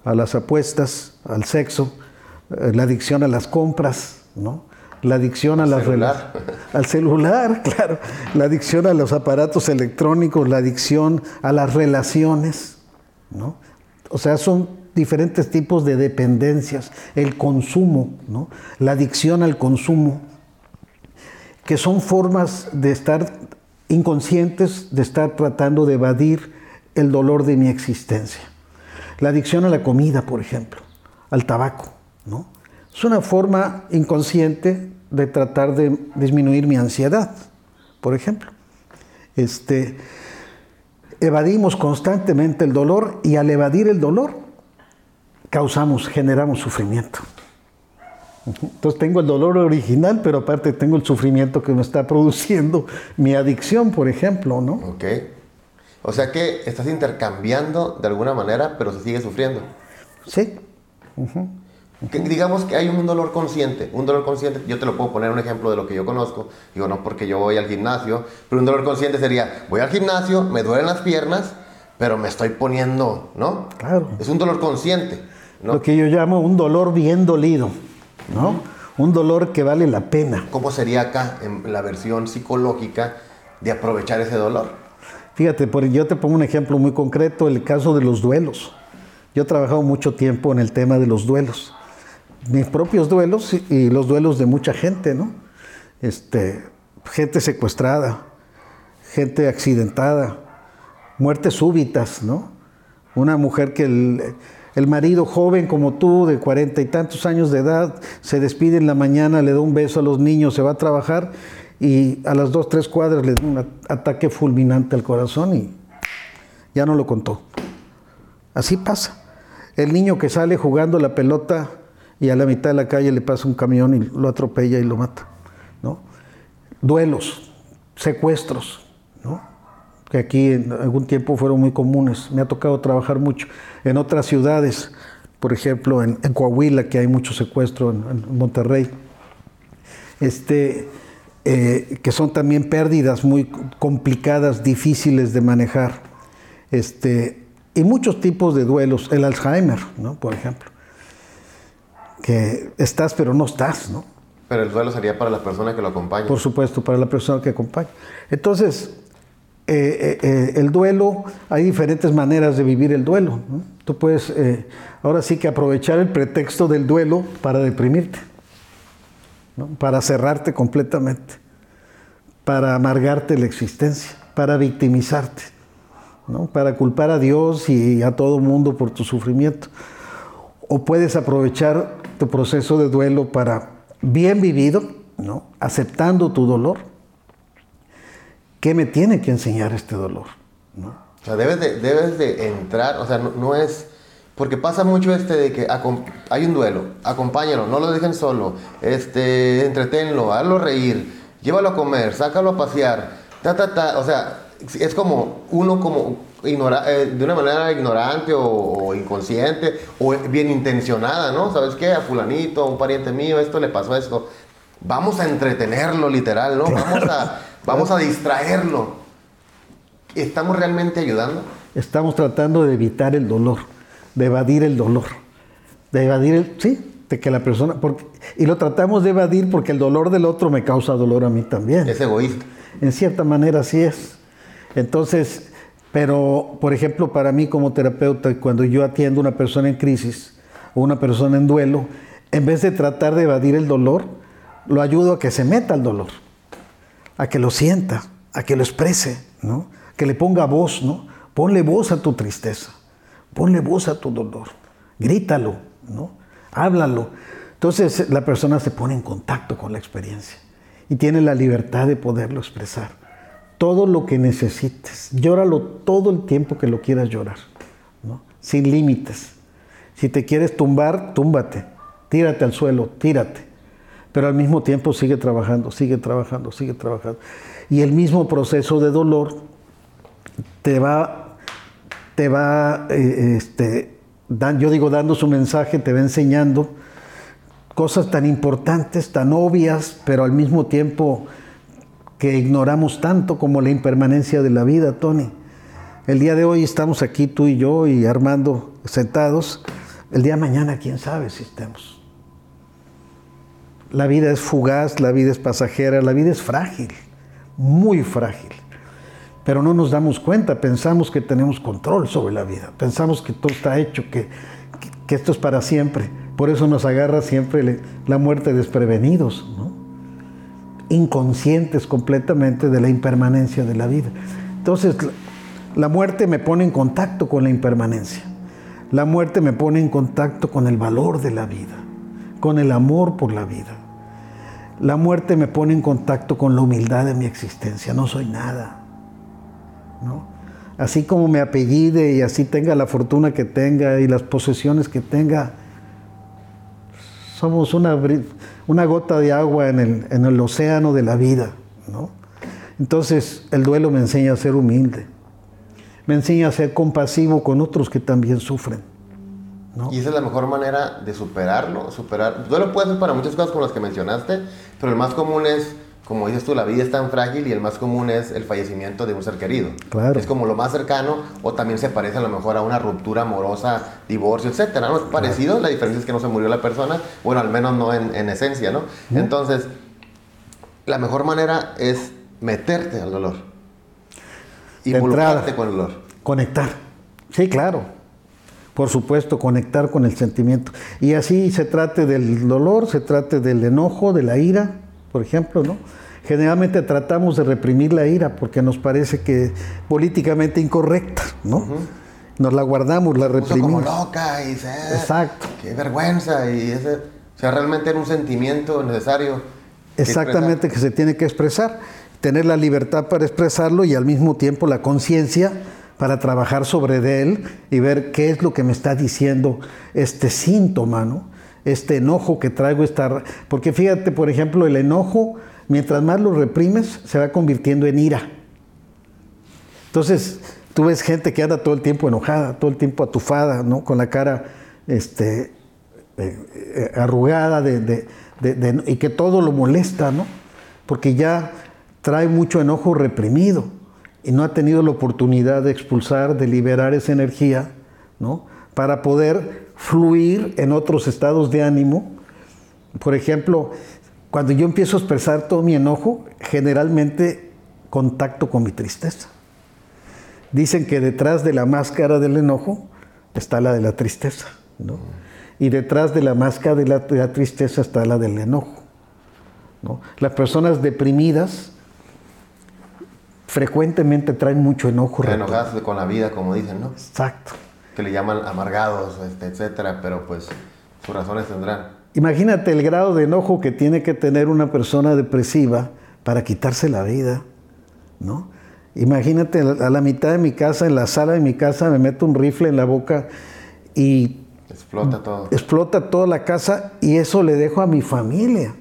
S2: a las apuestas, al sexo, eh, la adicción a las compras, ¿no? La adicción a las
S1: celular.
S2: al celular, claro, la adicción a los aparatos electrónicos, la adicción a las relaciones, ¿no? O sea, son diferentes tipos de dependencias, el consumo, ¿no? La adicción al consumo, que son formas de estar inconscientes, de estar tratando de evadir el dolor de mi existencia. La adicción a la comida, por ejemplo, al tabaco, ¿no? Es una forma inconsciente de tratar de disminuir mi ansiedad, por ejemplo. Este, evadimos constantemente el dolor y al evadir el dolor causamos, generamos sufrimiento. Entonces tengo el dolor original, pero aparte tengo el sufrimiento que me está produciendo mi adicción, por ejemplo, ¿no?
S1: Ok. O sea que estás intercambiando de alguna manera, pero se sigue sufriendo.
S2: Sí.
S1: Digamos que hay un dolor consciente, un dolor consciente, yo te lo puedo poner un ejemplo de lo que yo conozco, digo no porque yo voy al gimnasio, pero un dolor consciente sería, voy al gimnasio, me duelen las piernas, pero me estoy poniendo, ¿no?
S2: Claro.
S1: Es un dolor consciente. ¿no?
S2: Lo que yo llamo un dolor bien dolido. ¿no? Un dolor que vale la pena.
S1: ¿Cómo sería acá en la versión psicológica de aprovechar ese dolor?
S2: Fíjate, yo te pongo un ejemplo muy concreto, el caso de los duelos. Yo he trabajado mucho tiempo en el tema de los duelos. Mis propios duelos y los duelos de mucha gente, ¿no? Este, gente secuestrada, gente accidentada, muertes súbitas, ¿no? Una mujer que el, el marido joven como tú, de cuarenta y tantos años de edad, se despide en la mañana, le da un beso a los niños, se va a trabajar y a las dos, tres cuadras le da un ataque fulminante al corazón y ya no lo contó. Así pasa. El niño que sale jugando la pelota y a la mitad de la calle le pasa un camión y lo atropella y lo mata. ¿no? Duelos, secuestros, que aquí en algún tiempo fueron muy comunes. Me ha tocado trabajar mucho en otras ciudades, por ejemplo en, Coahuila, que hay mucho secuestro, en, Monterrey, este, eh, que son también pérdidas muy complicadas, difíciles de manejar. Este, y muchos tipos de duelos, el Alzheimer, ¿no? por ejemplo, que estás pero no estás, ¿no?
S1: Pero el duelo sería para la persona que lo acompaña.
S2: Por supuesto, para la persona que acompaña. Entonces, eh, eh, el duelo, hay diferentes maneras de vivir el duelo. Tú puedes eh, ahora sí que aprovechar el pretexto del duelo para deprimirte, para cerrarte completamente, para amargarte la existencia, para victimizarte, para culpar a Dios y a todo mundo por tu sufrimiento. O puedes aprovechar tu proceso de duelo para, bien vivido, ¿no? aceptando tu dolor, ¿qué me tiene que enseñar este dolor? ¿No?
S1: O sea, debes de, debes de entrar, o sea, no, es... Porque pasa mucho este de que hay un duelo, acompáñalo, no lo dejen solo, este, entreténlo, hazlo reír, llévalo a comer, sácalo a pasear, ta, ta, ta. O sea, es como uno como ignora, eh, de una manera ignorante o, inconsciente o bien intencionada, ¿no? ¿Sabes qué? A fulanito, a un pariente mío, esto le pasó esto. Vamos a entretenerlo literal, ¿no? Vamos a Vamos a distraerlo. ¿Estamos realmente ayudando?
S2: Estamos tratando de evitar el dolor, de evadir el dolor, de evadir el, sí, de que la persona, porque, y lo tratamos de evadir porque el dolor del otro me causa dolor a mí también.
S1: Es egoísta.
S2: En cierta manera sí es. Entonces, pero por ejemplo, para mí como terapeuta, cuando yo atiendo a una persona en crisis o una persona en duelo, en vez de tratar de evadir el dolor, lo ayudo a que se meta al dolor, a que lo sienta, a que lo exprese, ¿no? que le ponga voz, ¿no? Ponle voz a tu tristeza, ponle voz a tu dolor, grítalo, ¿no? Háblalo. Entonces la persona se pone en contacto con la experiencia y tiene la libertad de poderlo expresar. Todo lo que necesites, llóralo todo el tiempo que lo quieras llorar, sin límites. Si te quieres tumbar, túmbate, tírate al suelo, tírate. Pero al mismo tiempo sigue trabajando, sigue trabajando, sigue trabajando. Y el mismo proceso de dolor te va, te va, eh, este, yo digo, dando su mensaje, te va enseñando cosas tan importantes, tan obvias, pero al mismo tiempo que ignoramos tanto como la impermanencia de la vida, Tony. El día de hoy estamos aquí tú y yo y Armando sentados. El día de mañana, quién sabe si estemos. La vida es fugaz, la vida es pasajera, la vida es frágil, muy frágil. Pero no nos damos cuenta, pensamos que tenemos control sobre la vida, pensamos que todo está hecho, que, que esto es para siempre. Por eso nos agarra siempre la muerte desprevenidos, inconscientes completamente de la impermanencia de la vida. Entonces, la muerte me pone en contacto con la impermanencia. La muerte me pone en contacto con el valor de la vida, con el amor por la vida. La muerte me pone en contacto con la humildad de mi existencia. No soy nada. Así como me apellide y así tenga la fortuna que tenga y las posesiones que tenga, somos una, una gota de agua en el, en el, océano de la vida. ¿no? Entonces el duelo me enseña a ser humilde, me enseña a ser compasivo con otros que también sufren.
S1: ¿no? Y esa es la mejor manera de superarlo. Superar. El duelo puede ser para muchas cosas como las que mencionaste, pero el más común es como dices tú, la vida es tan frágil y el más común es el fallecimiento de un ser querido. Claro. Es como lo más cercano o también se parece a lo mejor a una ruptura amorosa, divorcio, etcétera. ¿no? Es parecido, la diferencia es que no se murió la persona, bueno, al menos no en, esencia, ¿no? Entonces, la mejor manera es meterte al dolor.
S2: Involucrarte con el dolor. Conectar. Sí, claro. Por supuesto, conectar con el sentimiento. Y así se trate del dolor, se trate del enojo, de la ira, por ejemplo, ¿no? Generalmente tratamos de reprimir la ira porque nos parece que políticamente incorrecta, ¿no? Nos la guardamos, la reprimimos.
S1: como loca y se, Exacto. Qué vergüenza y ese, o sea, realmente era un sentimiento necesario.
S2: Exactamente, que, se tiene que expresar, tener la libertad para expresarlo y al mismo tiempo la conciencia para trabajar sobre él y ver qué es lo que me está diciendo este síntoma, ¿no? Este enojo que traigo, esta... porque fíjate, por ejemplo, el enojo mientras más lo reprimes, se va convirtiendo en ira. Entonces, tú ves gente que anda todo el tiempo enojada, todo el tiempo atufada, ¿no? Con la cara este, eh, eh, arrugada y que todo lo molesta, ¿no? Porque ya trae mucho enojo reprimido y no ha tenido la oportunidad de expulsar, de liberar esa energía, ¿no? Para poder fluir en otros estados de ánimo. Por ejemplo, cuando yo empiezo a expresar todo mi enojo, generalmente contacto con mi tristeza. Dicen que detrás de la máscara del enojo está la de la tristeza, ¿no? Y detrás de la máscara de la, tristeza está la del enojo. ¿no? Las personas deprimidas frecuentemente traen mucho enojo.
S1: Enojadas con la vida, como dicen, ¿no?
S2: Exacto.
S1: Que le llaman amargados, este, etcétera, pero pues sus razones tendrán.
S2: Imagínate el grado de enojo que tiene que tener una persona depresiva para quitarse la vida, ¿no? Imagínate a la mitad de mi casa, en la sala de mi casa, me meto un rifle en la boca y
S1: explota todo.
S2: Explota toda la casa y eso le dejo a mi familia.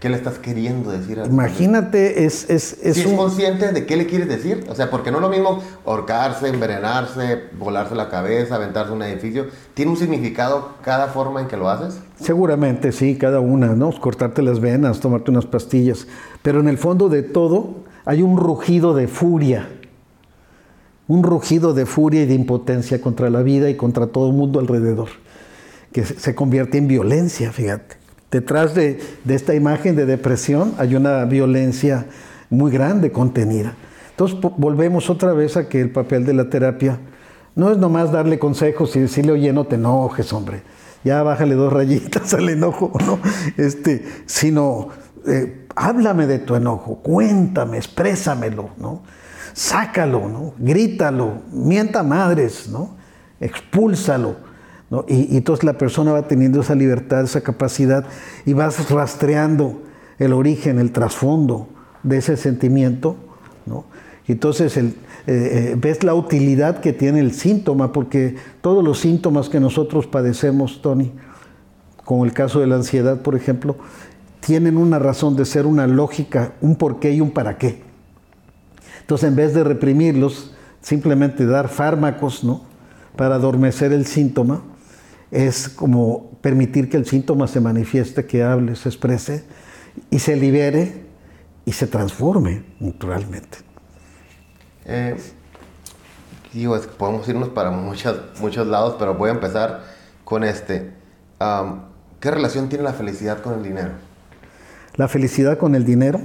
S1: ¿Qué le estás queriendo decir? A
S2: Imagínate, es... es,
S1: es, es consciente de qué le quieres decir. O sea, porque no es lo mismo ahorcarse, envenenarse, volarse la cabeza, aventarse un edificio. ¿Tiene un significado cada forma en que lo haces?
S2: Seguramente, sí, cada una, ¿no? Cortarte las venas, tomarte unas pastillas. Pero en el fondo de todo hay un rugido de furia. Un rugido de furia y de impotencia contra la vida y contra todo el mundo alrededor. Que se convierte en violencia, fíjate. Detrás de, esta imagen de depresión hay una violencia muy grande contenida. Entonces volvemos otra vez a que el papel de la terapia no es nomás darle consejos y decirle, oye, no te enojes, hombre. ya bájale dos rayitas al enojo, ¿no? Este, sino eh, háblame de tu enojo, cuéntame, exprésamelo, ¿no? Sácalo, ¿no? Grítalo, mienta madres, ¿no? Expúlsalo. Y, entonces la persona va teniendo esa libertad, esa capacidad y vas rastreando el origen, el trasfondo de ese sentimiento, ¿no? Y entonces eh, eh, ves la utilidad que tiene el síntoma, porque todos los síntomas que nosotros padecemos, Tony, como el caso de la ansiedad, por ejemplo, tienen una razón de ser, una lógica, un porqué y un para qué. Entonces, en vez de reprimirlos, simplemente dar fármacos, ¿no? Para adormecer el síntoma, es como permitir que el síntoma se manifieste, que hable, se exprese y se libere y se transforme naturalmente.
S1: Eh, digo, es que podemos irnos para muchas, muchos lados, pero voy a empezar con este. ¿Qué relación tiene la felicidad con el dinero?
S2: La felicidad con el dinero.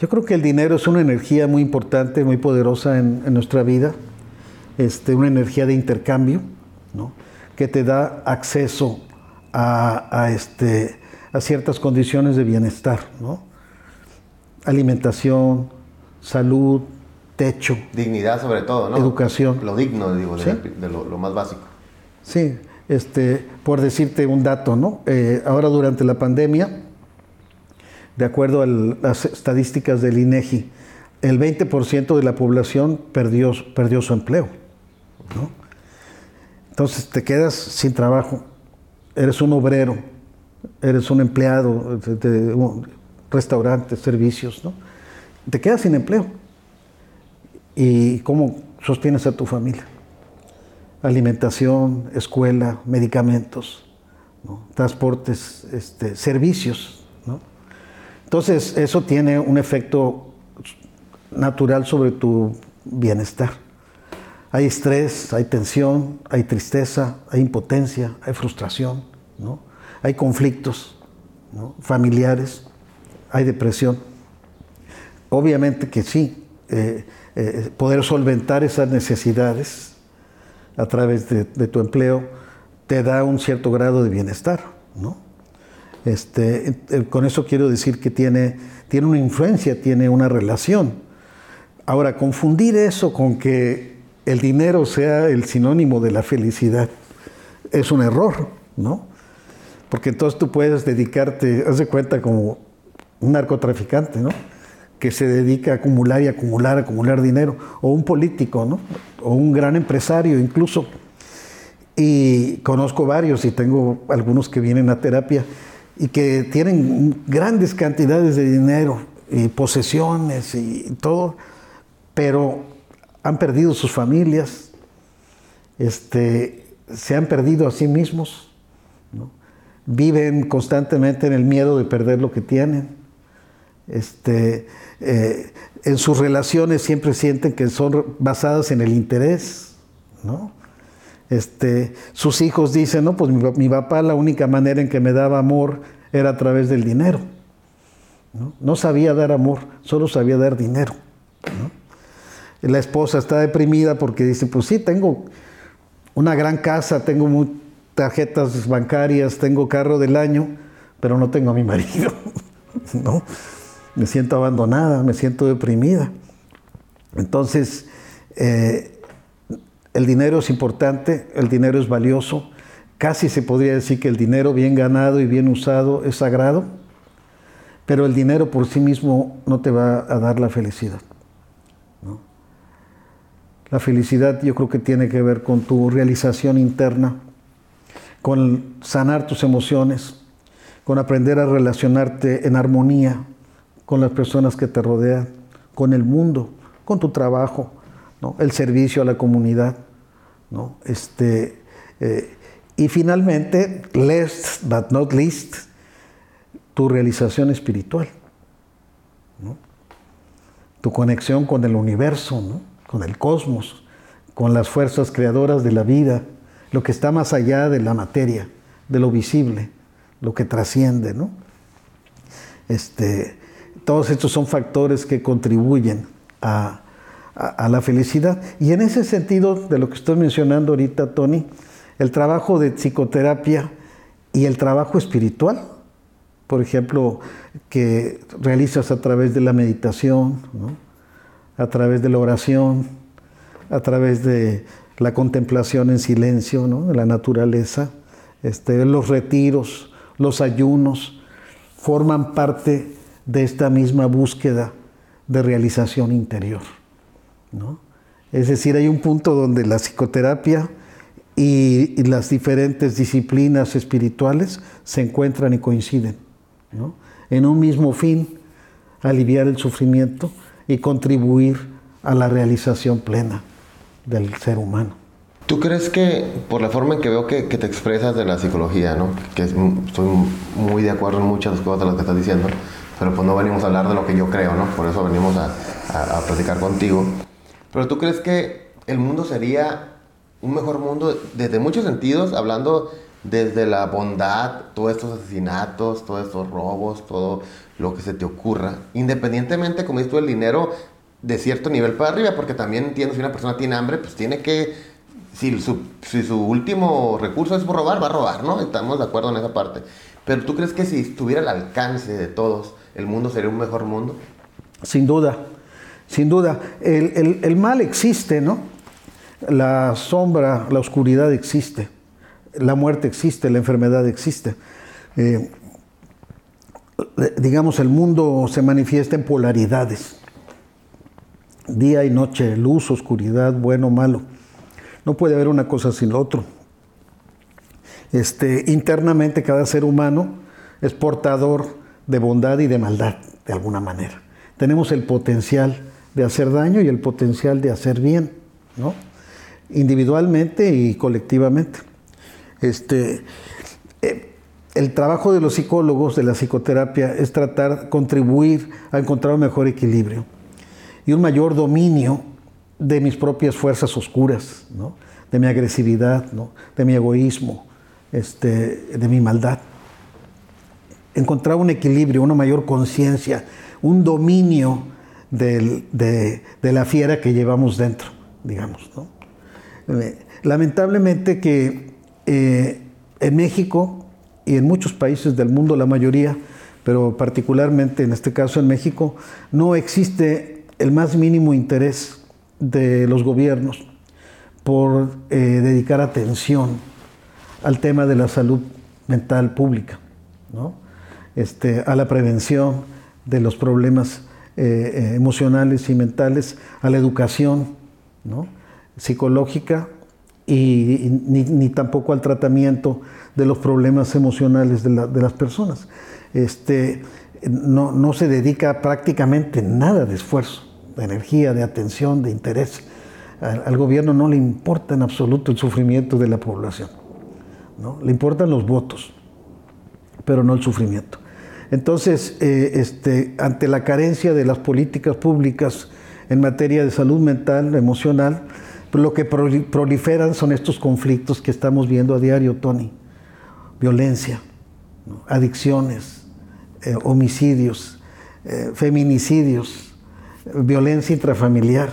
S2: Yo creo que el dinero es una energía muy importante, muy poderosa en, en nuestra vida, este, una energía de intercambio, ¿no? que te da acceso a, a este, a ciertas condiciones de bienestar, ¿no? Alimentación, salud, techo.
S1: Dignidad sobre todo, ¿no?
S2: Educación.
S1: Lo digno, digo, de, lo, más básico.
S2: Sí, este, por decirte un dato, ¿no? Eh, ahora durante la pandemia, de acuerdo a las estadísticas del INEGI, el 20% de la población perdió, perdió su empleo, ¿no? Entonces te quedas sin trabajo, eres un obrero, eres un empleado de un restaurante, servicios, ¿no? Te quedas sin empleo. ¿Y cómo sostienes a tu familia? Alimentación, escuela, medicamentos, transportes, este, servicios. ¿no? Entonces, eso tiene un efecto natural sobre tu bienestar. Hay estrés, hay tensión, hay tristeza, hay impotencia, hay frustración, ¿no? hay conflictos familiares, hay depresión. Obviamente que sí, eh, eh, poder solventar esas necesidades a través de, tu empleo te da un cierto grado de bienestar, ¿no? Este, eh, con eso quiero decir que tiene, tiene una influencia, tiene una relación. Ahora, confundir eso con que el dinero sea el sinónimo de la felicidad es un error, ¿no? Porque entonces tú puedes dedicarte, haz de cuenta como un narcotraficante, ¿no? Que se dedica a acumular y acumular, acumular dinero, o un político, ¿no? O un gran empresario incluso. Y conozco varios y tengo algunos que vienen a terapia y que tienen grandes cantidades de dinero y posesiones y todo, pero han perdido sus familias, este, se han perdido a sí mismos, viven constantemente en el miedo de perder lo que tienen. Este, eh, en sus relaciones siempre sienten que son basadas en el interés, ¿no? Este, sus hijos dicen, no, pues mi, papá la única manera en que me daba amor era a través del dinero. No, sabía dar amor, solo sabía dar dinero. La esposa está deprimida porque dice, pues sí, tengo una gran casa, tengo muy, tarjetas bancarias, tengo carro del año, pero no tengo a mi marido. ¿no? Me siento abandonada, me siento deprimida. Entonces, eh, el dinero es importante, el dinero es valioso. Casi se podría decir que el dinero bien ganado y bien usado es sagrado, pero el dinero por sí mismo no te va a dar la felicidad. La felicidad yo creo que tiene que ver con tu realización interna, con sanar tus emociones, con aprender a relacionarte en armonía con las personas que te rodean, con el mundo, con tu trabajo, el servicio a la comunidad. ¿No? Este, eh, y finalmente, last but not least, tu realización espiritual, tu conexión con el universo, con el cosmos, con las fuerzas creadoras de la vida, lo que está más allá de la materia, de lo visible, lo que trasciende, ¿no? Este, todos estos son factores que contribuyen a, a, la felicidad. Y en ese sentido, de lo que estoy mencionando ahorita, Tony, el trabajo de psicoterapia y el trabajo espiritual, por ejemplo, que realizas a través de la meditación, a través de la oración, a través de la contemplación en silencio de la naturaleza, este, los retiros, los ayunos, forman parte de esta misma búsqueda de realización interior. Es decir, hay un punto donde la psicoterapia y, las diferentes disciplinas espirituales se encuentran y coinciden en un mismo fin, aliviar el sufrimiento y contribuir a la realización plena del ser humano.
S1: ¿Tú crees que, por la forma en que veo que, te expresas de la psicología, ¿no? que estoy muy de acuerdo en muchas cosas de lo que estás diciendo, pero pues no venimos a hablar de lo que yo creo, ¿no? por eso venimos a, a, a platicar contigo, pero tú crees que el mundo sería un mejor mundo desde muchos sentidos, hablando desde la bondad, todos estos asesinatos, todos estos robos, todo lo que se te ocurra, independientemente, como dices tú, el dinero de cierto nivel para arriba, porque también entiendo si una persona tiene hambre, pues tiene que, si su, si su último recurso es robar, va a robar, ¿no? Estamos de acuerdo en esa parte. Pero tú crees que si estuviera al alcance de todos, el mundo sería un mejor mundo?
S2: Sin duda, sin duda. El, el, mal existe, ¿no? La sombra, la oscuridad existe la muerte existe, la enfermedad existe. Eh, digamos, el mundo se manifiesta en polaridades. Día y noche, luz, oscuridad, bueno, malo. No puede haber una cosa sin la otra. Este, internamente cada ser humano es portador de bondad y de maldad, de alguna manera. Tenemos el potencial de hacer daño y el potencial de hacer bien, ¿no? individualmente y colectivamente. Este, eh, el trabajo de los psicólogos, de la psicoterapia, es tratar, contribuir a encontrar un mejor equilibrio y un mayor dominio de mis propias fuerzas oscuras, de mi agresividad, de mi egoísmo, este, de mi maldad. Encontrar un equilibrio, una mayor conciencia, un dominio de, la fiera que llevamos dentro, digamos. Eh, lamentablemente que eh, en México y en muchos países del mundo, la mayoría, pero particularmente en este caso en México, no existe el más mínimo interés de los gobiernos por eh, dedicar atención al tema de la salud mental pública, este, a la prevención de los problemas eh, emocionales y mentales, a la educación psicológica y, ni, tampoco al tratamiento de los problemas emocionales de, las personas. Este, no, no, se dedica prácticamente nada de esfuerzo, de energía, de atención, de interés. Al, gobierno no le importa en absoluto el sufrimiento de la población. ¿no? Le importan los votos, pero no el sufrimiento. Entonces, eh, este, ante la carencia de las políticas públicas en materia de salud mental, emocional, lo que proliferan son estos conflictos que estamos viendo a diario, Tony. Violencia, adicciones, eh, homicidios, eh, feminicidios, violencia intrafamiliar,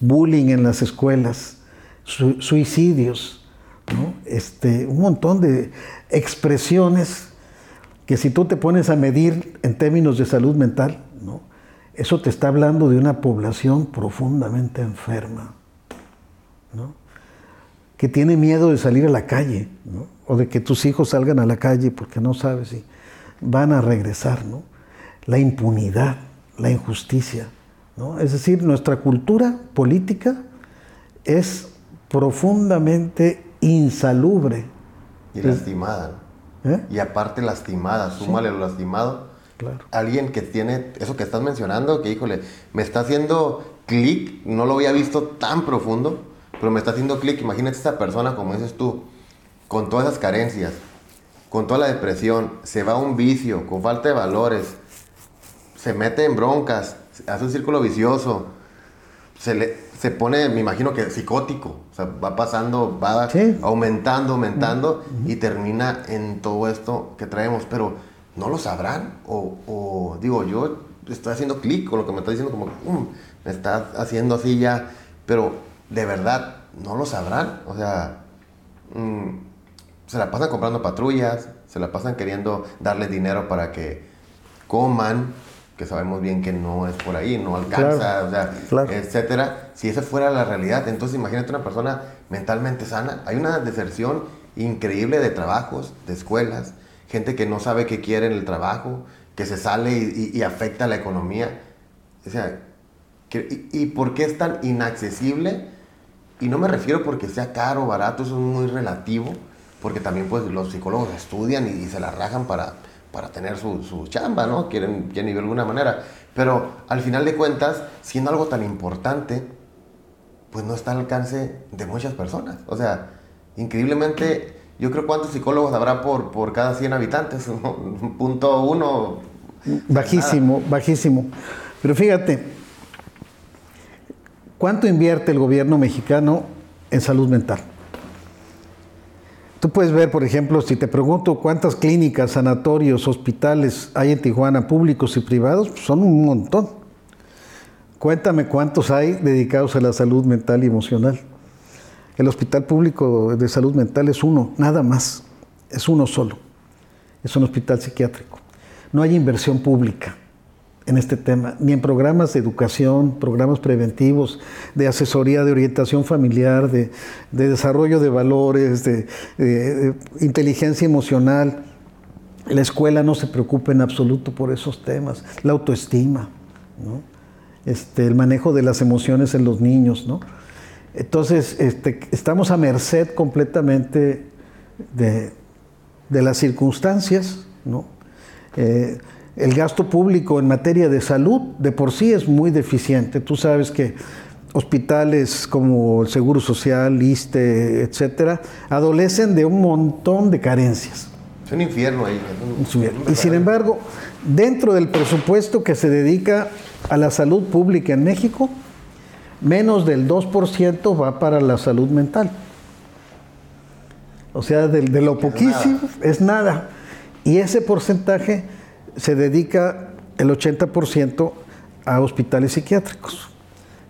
S2: bullying en las escuelas, suicidios, este, un montón de expresiones que si tú te pones a medir en términos de salud mental, eso te está hablando de una población profundamente enferma que tiene miedo de salir a la calle, o de que tus hijos salgan a la calle porque no sabes si van a regresar, ¿no? la impunidad, la injusticia. ¿no? Es decir, nuestra cultura política es profundamente insalubre.
S1: Y lastimada. ¿Eh? Y aparte lastimada, súmale lo lastimado. Claro. Alguien que tiene eso que estás mencionando, que híjole, me está haciendo clic, no lo había visto tan profundo pero me está haciendo clic. Imagínate esta persona, como dices tú, con todas esas carencias, con toda la depresión, se va a un vicio, con falta de valores, se mete en broncas, hace un círculo vicioso, se, le, se pone, me imagino que psicótico, o sea, va pasando, va aumentando, aumentando y termina en todo esto que traemos. Pero, ¿no lo sabrán? O, o digo, yo estoy haciendo clic con lo que me está diciendo, como, mm, me está haciendo así ya, pero de verdad, no lo sabrán. O sea, mm, se la pasan comprando patrullas, se la pasan queriendo darles dinero para que coman, que sabemos bien que no es por ahí, no alcanza, o sea, etcétera. Si esa fuera la realidad, entonces imagínate una persona mentalmente sana. Hay una deserción increíble de trabajos, de escuelas, gente que no sabe qué quiere en el trabajo, que se sale y, afecta la economía. O sea, y, y, por qué es tan inaccesible? Y no me refiero porque sea caro o barato, eso es muy relativo, porque también pues los psicólogos estudian y, se la rajan para, para tener su, su, chamba, ¿no? Quieren, quieren de alguna manera. Pero al final de cuentas, siendo algo tan importante, pues no está al alcance de muchas personas. O sea, increíblemente, yo creo cuántos psicólogos habrá por, por cada 100 habitantes, punto uno.
S2: Bajísimo, bajísimo. Pero fíjate, ¿cuánto invierte el gobierno mexicano en salud mental? Tú puedes ver, por ejemplo, si te pregunto cuántas clínicas, sanatorios, hospitales hay en Tijuana, públicos y privados, pues son un montón. Cuéntame cuántos hay dedicados a la salud mental y emocional. El Hospital Público de Salud Mental es uno, nada más. Es uno solo. Es un hospital psiquiátrico. No hay inversión pública en este tema, ni en programas de educación, programas preventivos, de asesoría, de orientación familiar, de, desarrollo de valores, de, inteligencia emocional. La escuela no se preocupa en absoluto por esos temas. La autoestima, este, el manejo de las emociones en los niños. ¿no? Entonces, este, estamos a merced completamente de, las circunstancias, ¿no? Eh, el gasto público en materia de salud de por sí es muy deficiente. Tú sabes que hospitales como el Seguro Social, ISTE, etcétera, adolecen de un montón de carencias.
S1: Es un infierno ahí.
S2: y sin embargo, dentro del presupuesto que se dedica a la salud pública en México, menos del 2% va para la salud mental. O sea, de, lo poquísimo es nada. Y ese porcentaje se dedica el 80% a hospitales psiquiátricos,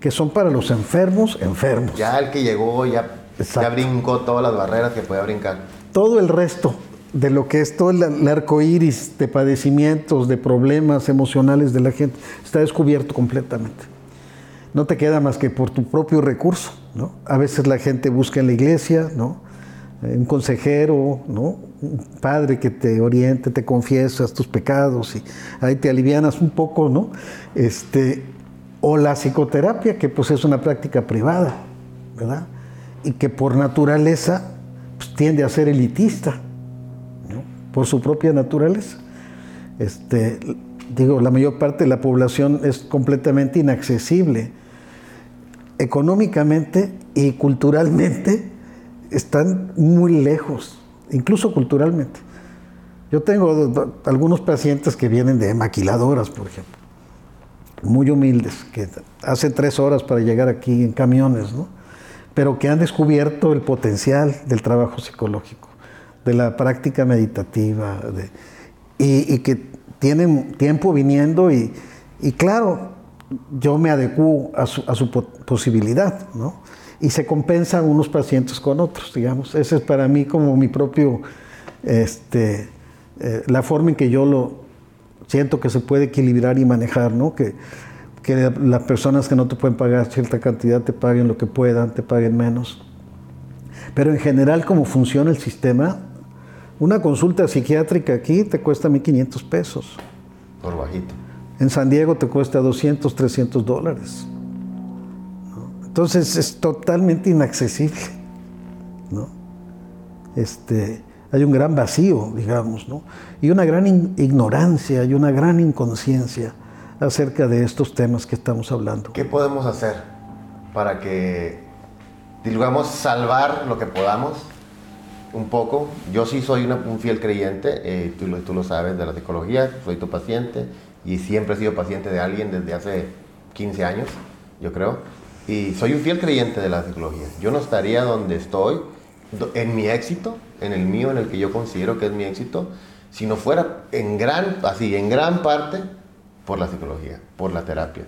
S2: que son para los enfermos, enfermos.
S1: Ya el que llegó ya, ya brincó todas las barreras que puede brincar.
S2: Todo el resto de lo que es todo el, arco iris de padecimientos, de problemas emocionales de la gente, está descubierto completamente. No te queda más que por tu propio recurso, ¿no? A veces la gente busca en la iglesia, ¿no? Un consejero, ¿no? Un padre que te oriente, te confiesas tus pecados y ahí te alivianas un poco, ¿no? Este, o la psicoterapia, que pues es una práctica privada, ¿verdad? Y que por naturaleza pues, tiende a ser elitista, por su propia naturaleza. Este, digo, la mayor parte de la población es completamente inaccesible. Económicamente y culturalmente están muy lejos, incluso culturalmente. Yo tengo algunos pacientes que vienen de maquiladoras, por ejemplo, muy humildes, que hacen tres horas para llegar aquí en camiones, ¿no? pero que han descubierto el potencial del trabajo psicológico de la práctica meditativa, y, que tienen tiempo viniendo y, claro, yo me adecuo a su, posibilidad, ¿no? Y se compensan unos pacientes con otros, digamos. Ese es para mí como mi propio, este, eh, la forma en que yo lo siento que se puede equilibrar y manejar, ¿no? Que, que las personas que no te pueden pagar cierta cantidad te paguen lo que puedan, te paguen menos. Pero en general, como funciona el sistema, una consulta psiquiátrica aquí te cuesta 1.500 pesos.
S1: Por bajito.
S2: En San Diego te cuesta 200, 300 dólares. Entonces es totalmente inaccesible. ¿no? Este, hay un gran vacío, digamos, ¿no? y una gran ignorancia y una gran inconsciencia acerca de estos temas que estamos hablando.
S1: ¿Qué podemos hacer para que, digamos, salvar lo que podamos un poco. Yo sí soy un fiel creyente, eh, tú, tú, lo sabes, de la psicología, soy tu paciente y siempre he sido paciente de alguien desde hace 15 años, yo creo. Y soy un fiel creyente de la psicología. Yo no estaría donde estoy, en mi éxito, en el mío, en el que yo considero que es mi éxito, si no fuera en gran, así, en gran parte por la psicología, por la terapia.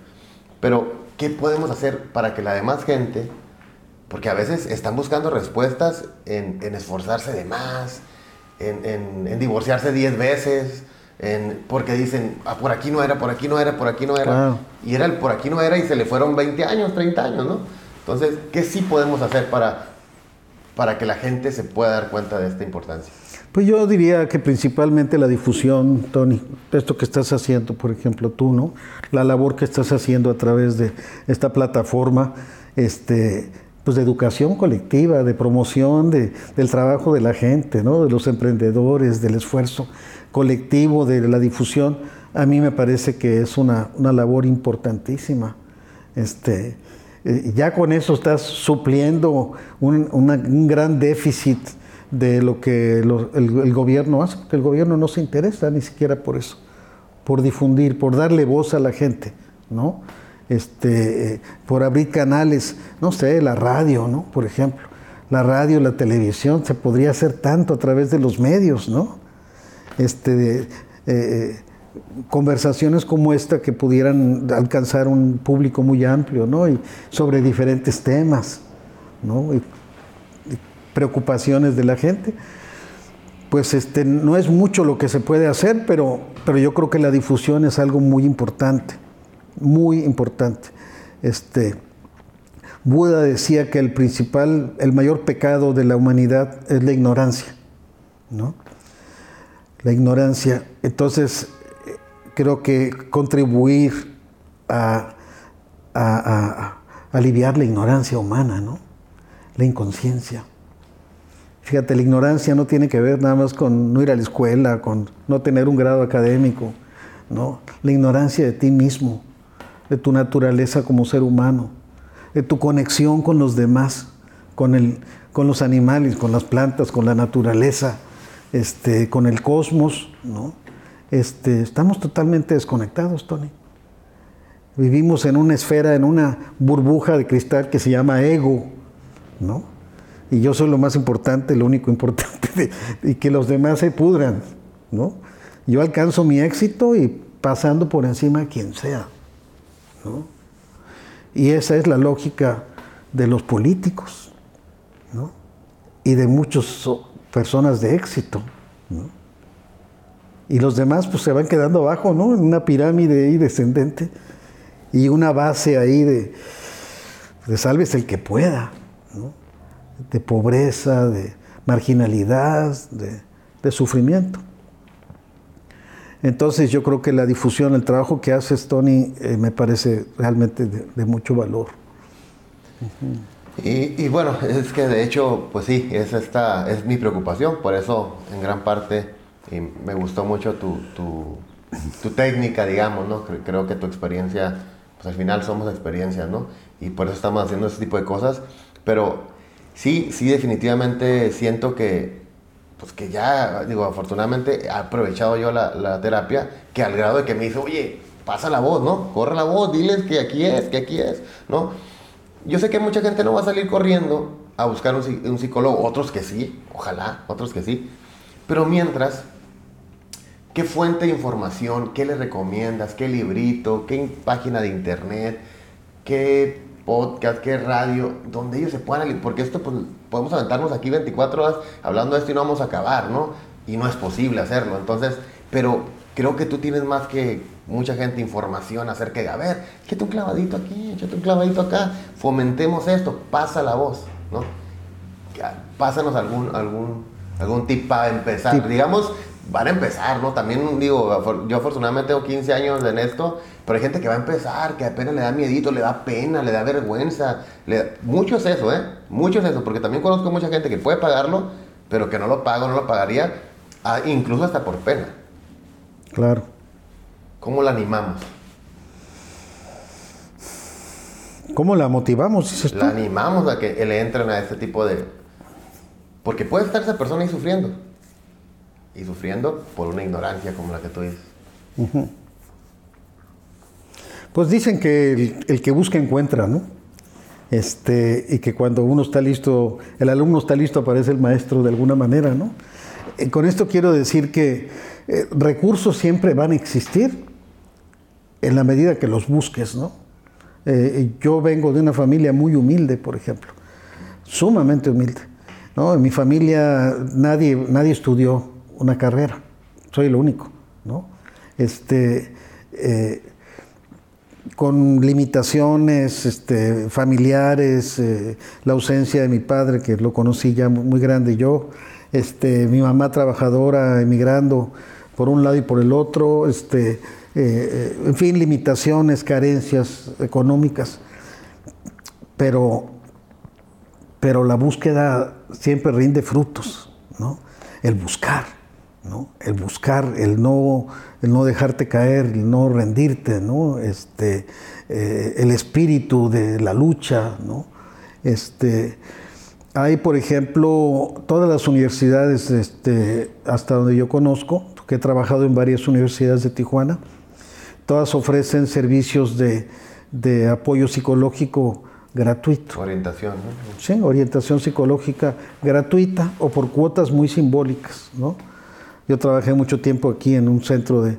S1: Pero, ¿qué podemos hacer para que la demás gente, porque a veces están buscando respuestas en, esforzarse de más, en, divorciarse 10 veces, en, porque dicen, ah, por aquí no era, por aquí no era, por aquí no era. Y era el por aquí no era y se le fueron 20 años, 30 años, ¿no? Entonces, ¿qué sí podemos hacer para, para que la gente se pueda dar cuenta de esta importancia?
S2: Pues yo diría que principalmente la difusión, Tony, esto que estás haciendo, por ejemplo, tú, ¿no? La labor que estás haciendo a través de esta plataforma, este, pues de educación colectiva, de promoción de, del trabajo de la gente, ¿no? De los emprendedores, del esfuerzo colectivo, de la difusión, a mí me parece que es una, una labor importantísima. Este, eh, ya con eso estás supliendo un, un gran déficit de lo que el, gobierno hace, porque el gobierno no se interesa ni siquiera por eso, por difundir, por darle voz a la gente, ¿no? Este, por abrir canales, no sé, la radio, ¿no? Por ejemplo, la radio, la televisión, se podría hacer tanto a través de los medios, ¿no? Este, eh, conversaciones como esta que pudieran alcanzar un público muy amplio, ¿no? Y sobre diferentes temas, ¿no? preocupaciones de la gente. Pues este, no es mucho lo que se puede hacer, pero, pero yo creo que la difusión es algo muy importante, muy importante. Este, Buda decía que el principal, el mayor pecado de la humanidad es la ignorancia, ¿no? La ignorancia. Entonces, creo que contribuir a, aliviar la ignorancia humana, ¿no? La inconsciencia. Fíjate, la ignorancia no tiene que ver nada más con no ir a la escuela, con no tener un grado académico, ¿no? La ignorancia de ti mismo, de tu naturaleza como ser humano, de tu conexión con los demás, con, el, con los animales, con las plantas, con la naturaleza, este, con el cosmos, ¿no? Este, estamos totalmente desconectados, Tony. Vivimos en una esfera, en una burbuja de cristal que se llama ego, ¿no? y yo soy lo más importante, lo único importante, y que los demás se pudran, ¿no? Yo alcanzo mi éxito y pasando por encima a quien sea, Y esa es la lógica de los políticos. Y de muchas personas de éxito. Y los demás pues se van quedando abajo, ¿no? En una pirámide ahí descendente y una base ahí de, de salves el que pueda, de pobreza, de marginalidad, de, sufrimiento. Entonces yo creo que la difusión, el trabajo que haces, Tony, eh, me parece realmente de, mucho valor.
S1: y, bueno, es que de hecho, pues sí, es, esta, es mi preocupación, por eso en gran parte y me gustó mucho tu, tu, técnica, digamos, ¿no? Creo que tu experiencia, pues al final somos experiencias, ¿no? Y por eso estamos haciendo ese tipo de cosas, pero sí, sí, definitivamente siento que, pues que ya, digo, afortunadamente he aprovechado yo la, terapia, que al grado de que me dice, oye, pasa la voz, ¿no? Corre la voz, diles que aquí es, que aquí es, ¿no? Yo sé que mucha gente no va a salir corriendo a buscar un, un psicólogo, otros que sí, ojalá, otros que sí, pero mientras, ¿qué fuente de información, qué le recomiendas, qué librito, qué página de internet, qué podcast, qué radio, donde ellos se puedan, porque esto pues, podemos aventarnos aquí 24 horas hablando de esto y no vamos a acabar, ¿no? Y no es posible hacerlo. Entonces, pero creo que tú tienes más que mucha gente información acerca de, a ver, échate un clavadito aquí, échate un clavadito acá, fomentemos esto, pasa la voz, ¿no? Pásanos algún, algún, algún tip para empezar. Digamos, van a empezar, ¿no? También digo, yo afortunadamente tengo 15 años en esto, pero hay gente que va a empezar, que apenas le da miedito, le da pena, le da vergüenza. Le Mucho es eso, ¿eh? Mucho es eso, porque también conozco mucha gente que puede pagarlo, pero que no lo paga, no lo pagaría, ah, incluso hasta por pena.
S2: Claro.
S1: ¿Cómo la animamos?
S2: ¿Cómo la motivamos? Dices
S1: La animamos a que le entren a este tipo de... Porque puede estar esa persona ahí sufriendo y sufriendo por una ignorancia como la que tú dices.
S2: Pues dicen que el, que busca encuentra, ¿no? Este, y que cuando uno está listo, el alumno está listo, aparece el maestro de alguna manera, ¿no? Eh, con esto quiero decir que eh, recursos siempre van a existir. en la medida que los busques, ¿no? Eh, yo vengo de una familia muy humilde, por ejemplo, sumamente humilde. ¿no? En mi familia nadie, nadie estudió una carrera, soy el único. ¿no? Este, eh, con limitaciones este, familiares, eh, la ausencia de mi padre, que lo conocí ya muy grande yo, este, mi mamá trabajadora, emigrando por un lado y por el otro, este, eh, en fin, limitaciones, carencias económicas, pero, pero la búsqueda siempre rinde frutos, ¿no? El buscar, ¿no? El buscar, el no, el no dejarte caer, el no rendirte, ¿no? Este, eh, el espíritu de la lucha, ¿no? Este, hay, por ejemplo, todas las universidades, este, hasta donde yo conozco, que he trabajado en varias universidades de Tijuana, todas ofrecen servicios de, apoyo psicológico gratuito.
S1: Orientación, ¿no?
S2: Sí, orientación psicológica gratuita o por cuotas muy simbólicas, ¿no? Yo trabajé mucho tiempo aquí en un centro de,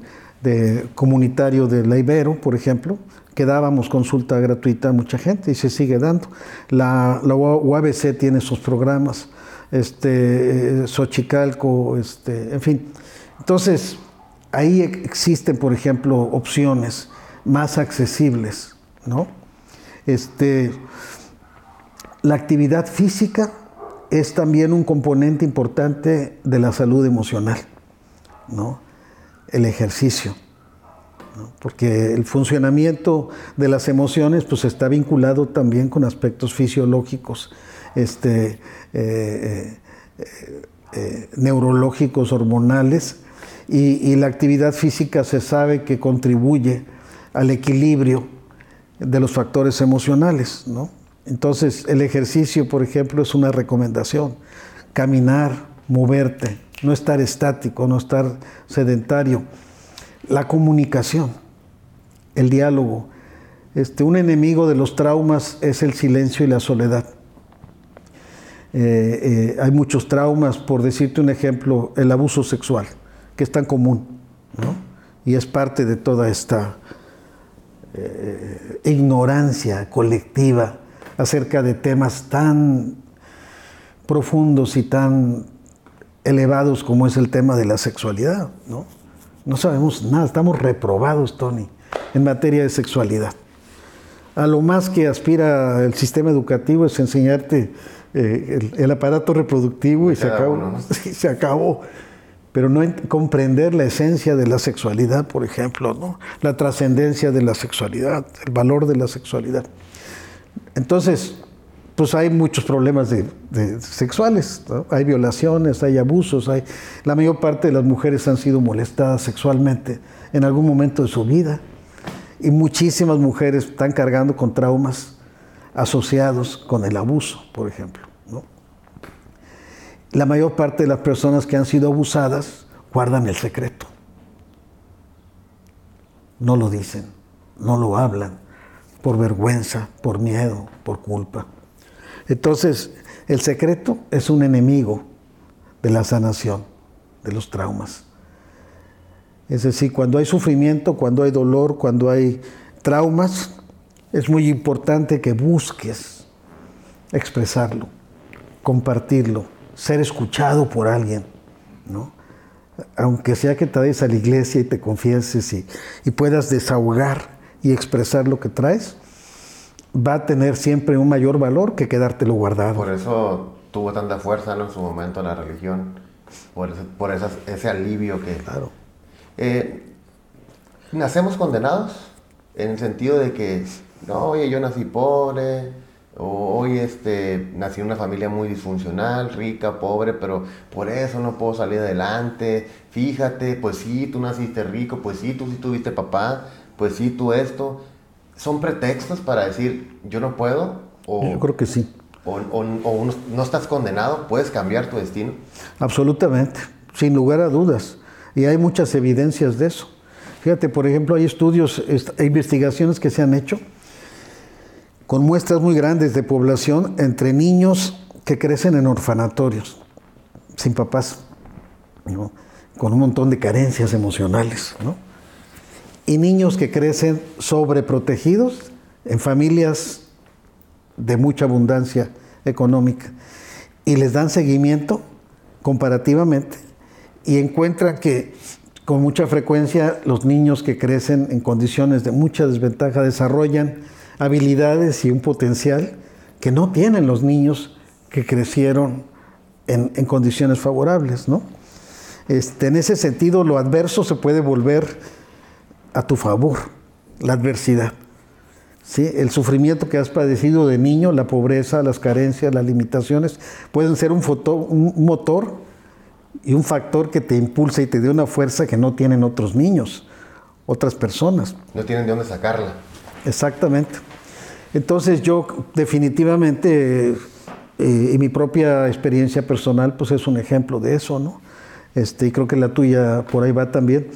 S2: comunitario de La Ibero, por ejemplo, que dábamos consulta gratuita a mucha gente y se sigue dando. La, la UABC tiene sus programas, este, Xochicalco, este, en fin. Entonces, ahí existen, por ejemplo, opciones más accesibles, ¿no? Este, la actividad física es también un componente importante de la salud emocional, ¿no? El ejercicio porque el funcionamiento de las emociones pues está vinculado también con aspectos fisiológicos, este, eh, eh, eh, neurológicos, hormonales, y, la actividad física se sabe que contribuye al equilibrio de los factores emocionales. Entonces el ejercicio, por ejemplo, es una recomendación. Caminar, moverte, no estar estático, no estar sedentario la comunicación, el diálogo. Este, un enemigo de los traumas es el silencio y la soledad. Eh, eh, hay muchos traumas, por decirte un ejemplo, el abuso sexual, que es tan común, ¿no? y es parte de toda esta eh, ignorancia colectiva acerca de temas tan profundos y tan elevados como es el tema de la sexualidad. ¿no? No sabemos nada, estamos reprobados, Tony, en materia de sexualidad. A lo más que aspira el sistema educativo es enseñarte eh, el, aparato reproductivo y se acabó, se acabó. Pero no comprender la esencia de la sexualidad, por ejemplo, ¿no? la trascendencia de la sexualidad, el valor de la sexualidad. Entonces, pues hay muchos problemas de, sexuales, hay violaciones, hay abusos, hay, la mayor parte de las mujeres han sido molestadas sexualmente en algún momento de su vida y muchísimas mujeres están cargando con traumas asociados con el abuso, por ejemplo. La mayor parte de las personas que han sido abusadas guardan el secreto, no lo dicen, no lo hablan, por vergüenza, por miedo, por culpa. Entonces, el secreto es un enemigo de la sanación, de los traumas. Es decir, cuando hay sufrimiento, cuando hay dolor, cuando hay traumas, es muy importante que busques expresarlo, compartirlo, ser escuchado por alguien, ¿no? Aunque sea que te vayas a la iglesia y te confieses y, y puedas desahogar y expresar lo que traes, va a tener siempre un mayor valor que quedártelo guardado.
S1: Por eso tuvo tanta fuerza en su momento la religión, por, ese, por ese alivio que...
S2: Claro.
S1: Eh, nacemos condenados en el sentido de que, no, oye, yo nací pobre, o hoy este, nací en una familia muy disfuncional, rica, pobre, pero por eso no puedo salir adelante. Fíjate, pues sí, tú naciste rico, pues sí, tú sí tuviste papá, pues sí, tú esto. ¿Son pretextos para decir yo no puedo?
S2: O, yo creo que sí.
S1: O, no estás condenado, puedes cambiar tu destino.
S2: Absolutamente, sin lugar a dudas. Y hay muchas evidencias de eso. Fíjate, por ejemplo, hay estudios, e investigaciones que se han hecho con muestras muy grandes de población entre niños que crecen en orfanatorios, sin papás, con un montón de carencias emocionales. ¿no? Y niños que crecen sobreprotegidos en familias de mucha abundancia económica y les dan seguimiento comparativamente y encuentran que con mucha frecuencia los niños que crecen en condiciones de mucha desventaja desarrollan habilidades y un potencial que no tienen los niños que crecieron en, condiciones favorables, ¿no? Este, en ese sentido, lo adverso se puede volver a tu favor, la adversidad. ¿sí? El sufrimiento que has padecido de niño, la pobreza, las carencias, las limitaciones, pueden ser un, un motor y un factor que te impulsa y te dé una fuerza que no tienen otros niños, otras personas.
S1: No tienen de dónde sacarla.
S2: Exactamente. Entonces yo definitivamente, eh, y mi propia experiencia personal, pues es un ejemplo de eso, ¿no? Este, y creo que la tuya por ahí va también,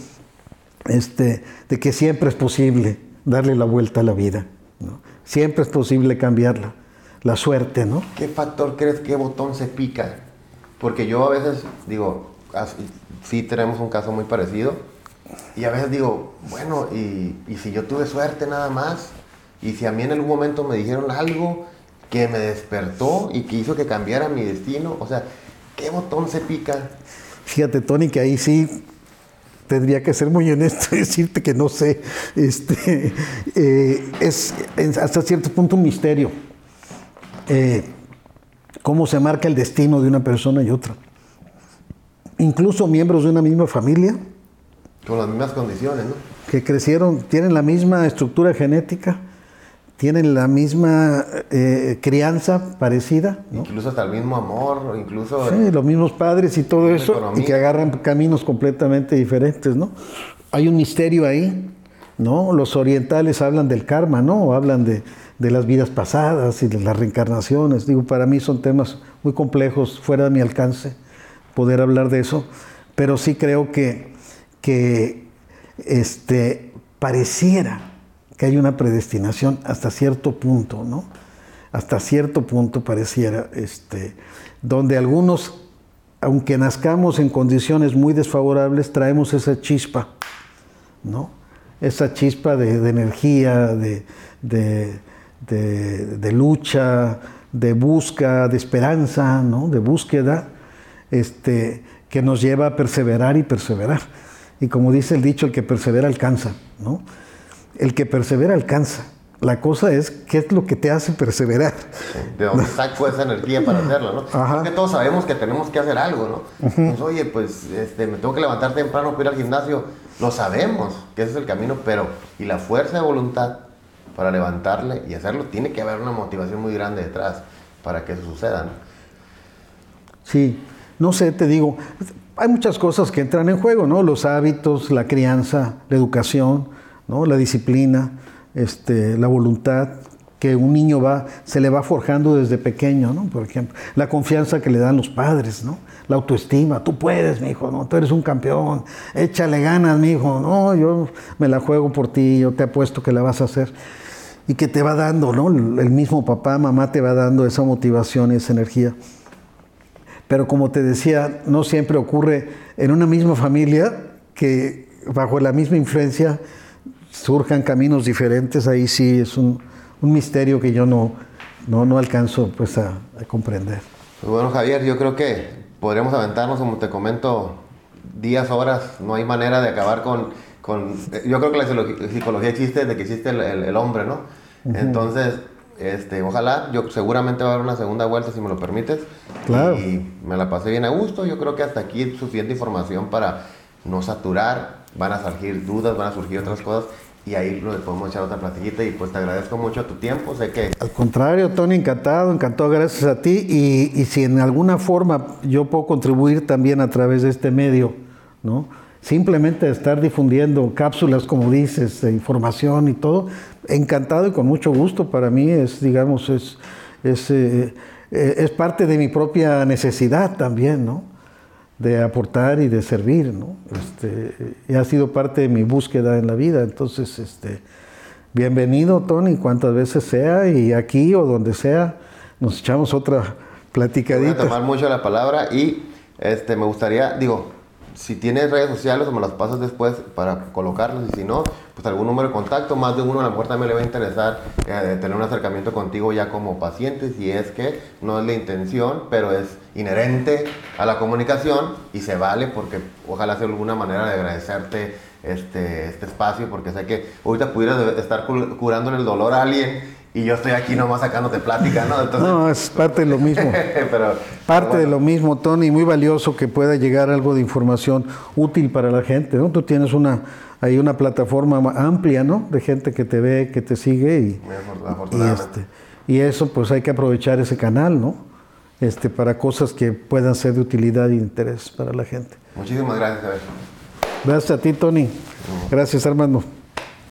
S2: este, de que siempre es posible darle la vuelta a la vida, ¿no? Siempre es posible cambiarla, la suerte, ¿no?
S1: ¿Qué factor crees, qué botón se pica? Porque yo a veces digo, sí tenemos un caso muy parecido, y a veces digo, bueno, y, y si yo tuve suerte nada más, y si a mí en algún momento me dijeron algo que me despertó y que hizo que cambiara mi destino, o sea, ¿qué botón se pica?
S2: Fíjate, Tony, que ahí sí tendría que ser muy honesto y decirte que no sé. Este, eh, es, hasta cierto punto un misterio. Eh, cómo se marca el destino de una persona y otra. Incluso miembros de una misma familia.
S1: Con las mismas condiciones, ¿no?
S2: Que crecieron, tienen la misma estructura genética, tienen la misma eh, crianza parecida.
S1: Incluso hasta el mismo amor, incluso...
S2: Sí, los mismos padres y todo eso, y que agarran caminos completamente diferentes, ¿no? Hay un misterio ahí, ¿no? Los orientales hablan del karma, ¿no? hablan de, de las vidas pasadas y de las reencarnaciones. Digo, para mí son temas muy complejos, fuera de mi alcance poder hablar de eso, pero sí creo que, que este, pareciera que hay una predestinación hasta cierto punto, ¿no? Hasta cierto punto pareciera, este, donde algunos, aunque nazcamos en condiciones muy desfavorables, traemos esa chispa, ¿no? Esa chispa de, energía, de, de, lucha, de busca, de esperanza, ¿no? De búsqueda, este, que nos lleva a perseverar y perseverar. Y como dice el dicho, el que persevera alcanza, ¿no? El que persevera alcanza. La cosa es qué es lo que te hace perseverar.
S1: de dónde saco esa energía para hacerlo, ¿no? Porque todos sabemos que tenemos que hacer algo, ¿no? pues, oye, pues este, me tengo que levantar temprano para ir al gimnasio. Lo sabemos que ese es el camino, pero y la fuerza de voluntad para levantarle y hacerlo, tiene que haber una motivación muy grande detrás para que eso suceda, ¿no?
S2: Sí, no sé, te digo, hay muchas cosas que entran en juego, ¿no? Los hábitos, la crianza, la educación ¿no? la disciplina, este, la voluntad que un niño va, se le va forjando desde pequeño, ¿no? por ejemplo, la confianza que le dan los padres, ¿no? la autoestima, tú puedes, mi hijo, ¿no? tú eres un campeón, échale ganas, mi hijo, no, yo me la juego por ti, yo te apuesto que la vas a hacer. Y que te va dando, ¿no? El mismo papá, mamá te va dando esa motivación y esa energía. Pero como te decía, no siempre ocurre en una misma familia que bajo la misma influencia surjan caminos diferentes, ahí sí es un, misterio que yo no, no, alcanzo pues a, comprender.
S1: Pues bueno, Javier, yo creo que podríamos aventarnos, como te comento, días, horas, no hay manera de acabar con... con yo creo que la psicología existe desde que existe el, hombre, ¿no? Entonces, este, ojalá, yo seguramente va a haber una segunda vuelta si me lo permites.
S2: Claro.
S1: Y me la pasé bien a gusto. Yo creo que hasta aquí es suficiente información para no saturar. Van a surgir dudas, van a surgir otras cosas y ahí podemos echar otra platillita y pues te agradezco mucho tu tiempo, sé que...
S2: Al contrario, Tony, encantado, encantado, gracias a ti y, y, si en alguna forma yo puedo contribuir también a través de este medio, ¿no? Simplemente estar difundiendo cápsulas, como dices, de información y todo, encantado y con mucho gusto, para mí es, digamos, es, es, eh, eh, es parte de mi propia necesidad también, ¿no? De aportar y de servir, ¿no? Este, y ha sido parte de mi búsqueda en la vida. Entonces, este, bienvenido, Tony, cuantas veces sea, y aquí o donde sea, nos echamos otra platicadita.
S1: Voy a tomar mucho la palabra y este, me gustaría, digo, si tienes redes sociales o me las pasas después para colocarlas y si no, pues algún número de contacto, más de uno a la mejor también le va a interesar eh, tener un acercamiento contigo ya como paciente, si es que no es la intención, pero es inherente a la comunicación y se vale porque ojalá sea alguna manera de agradecerte este, este espacio, porque sé que ahorita pudieras estar curando el dolor a alguien y yo estoy aquí nomás sacándote plática, ¿no?
S2: No, es parte de lo mismo. pero, parte de lo mismo, Tony, muy valioso que pueda llegar algo de información útil para la gente, ¿no? Tú tienes una hay una plataforma amplia, ¿no? De gente que te ve, que te sigue y, y, este, y eso pues hay que aprovechar ese canal, ¿no? Este, para cosas que puedan ser de utilidad e interés para la gente.
S1: Muchísimas gracias,
S2: Gracias a ti, Tony. Gracias, Armando.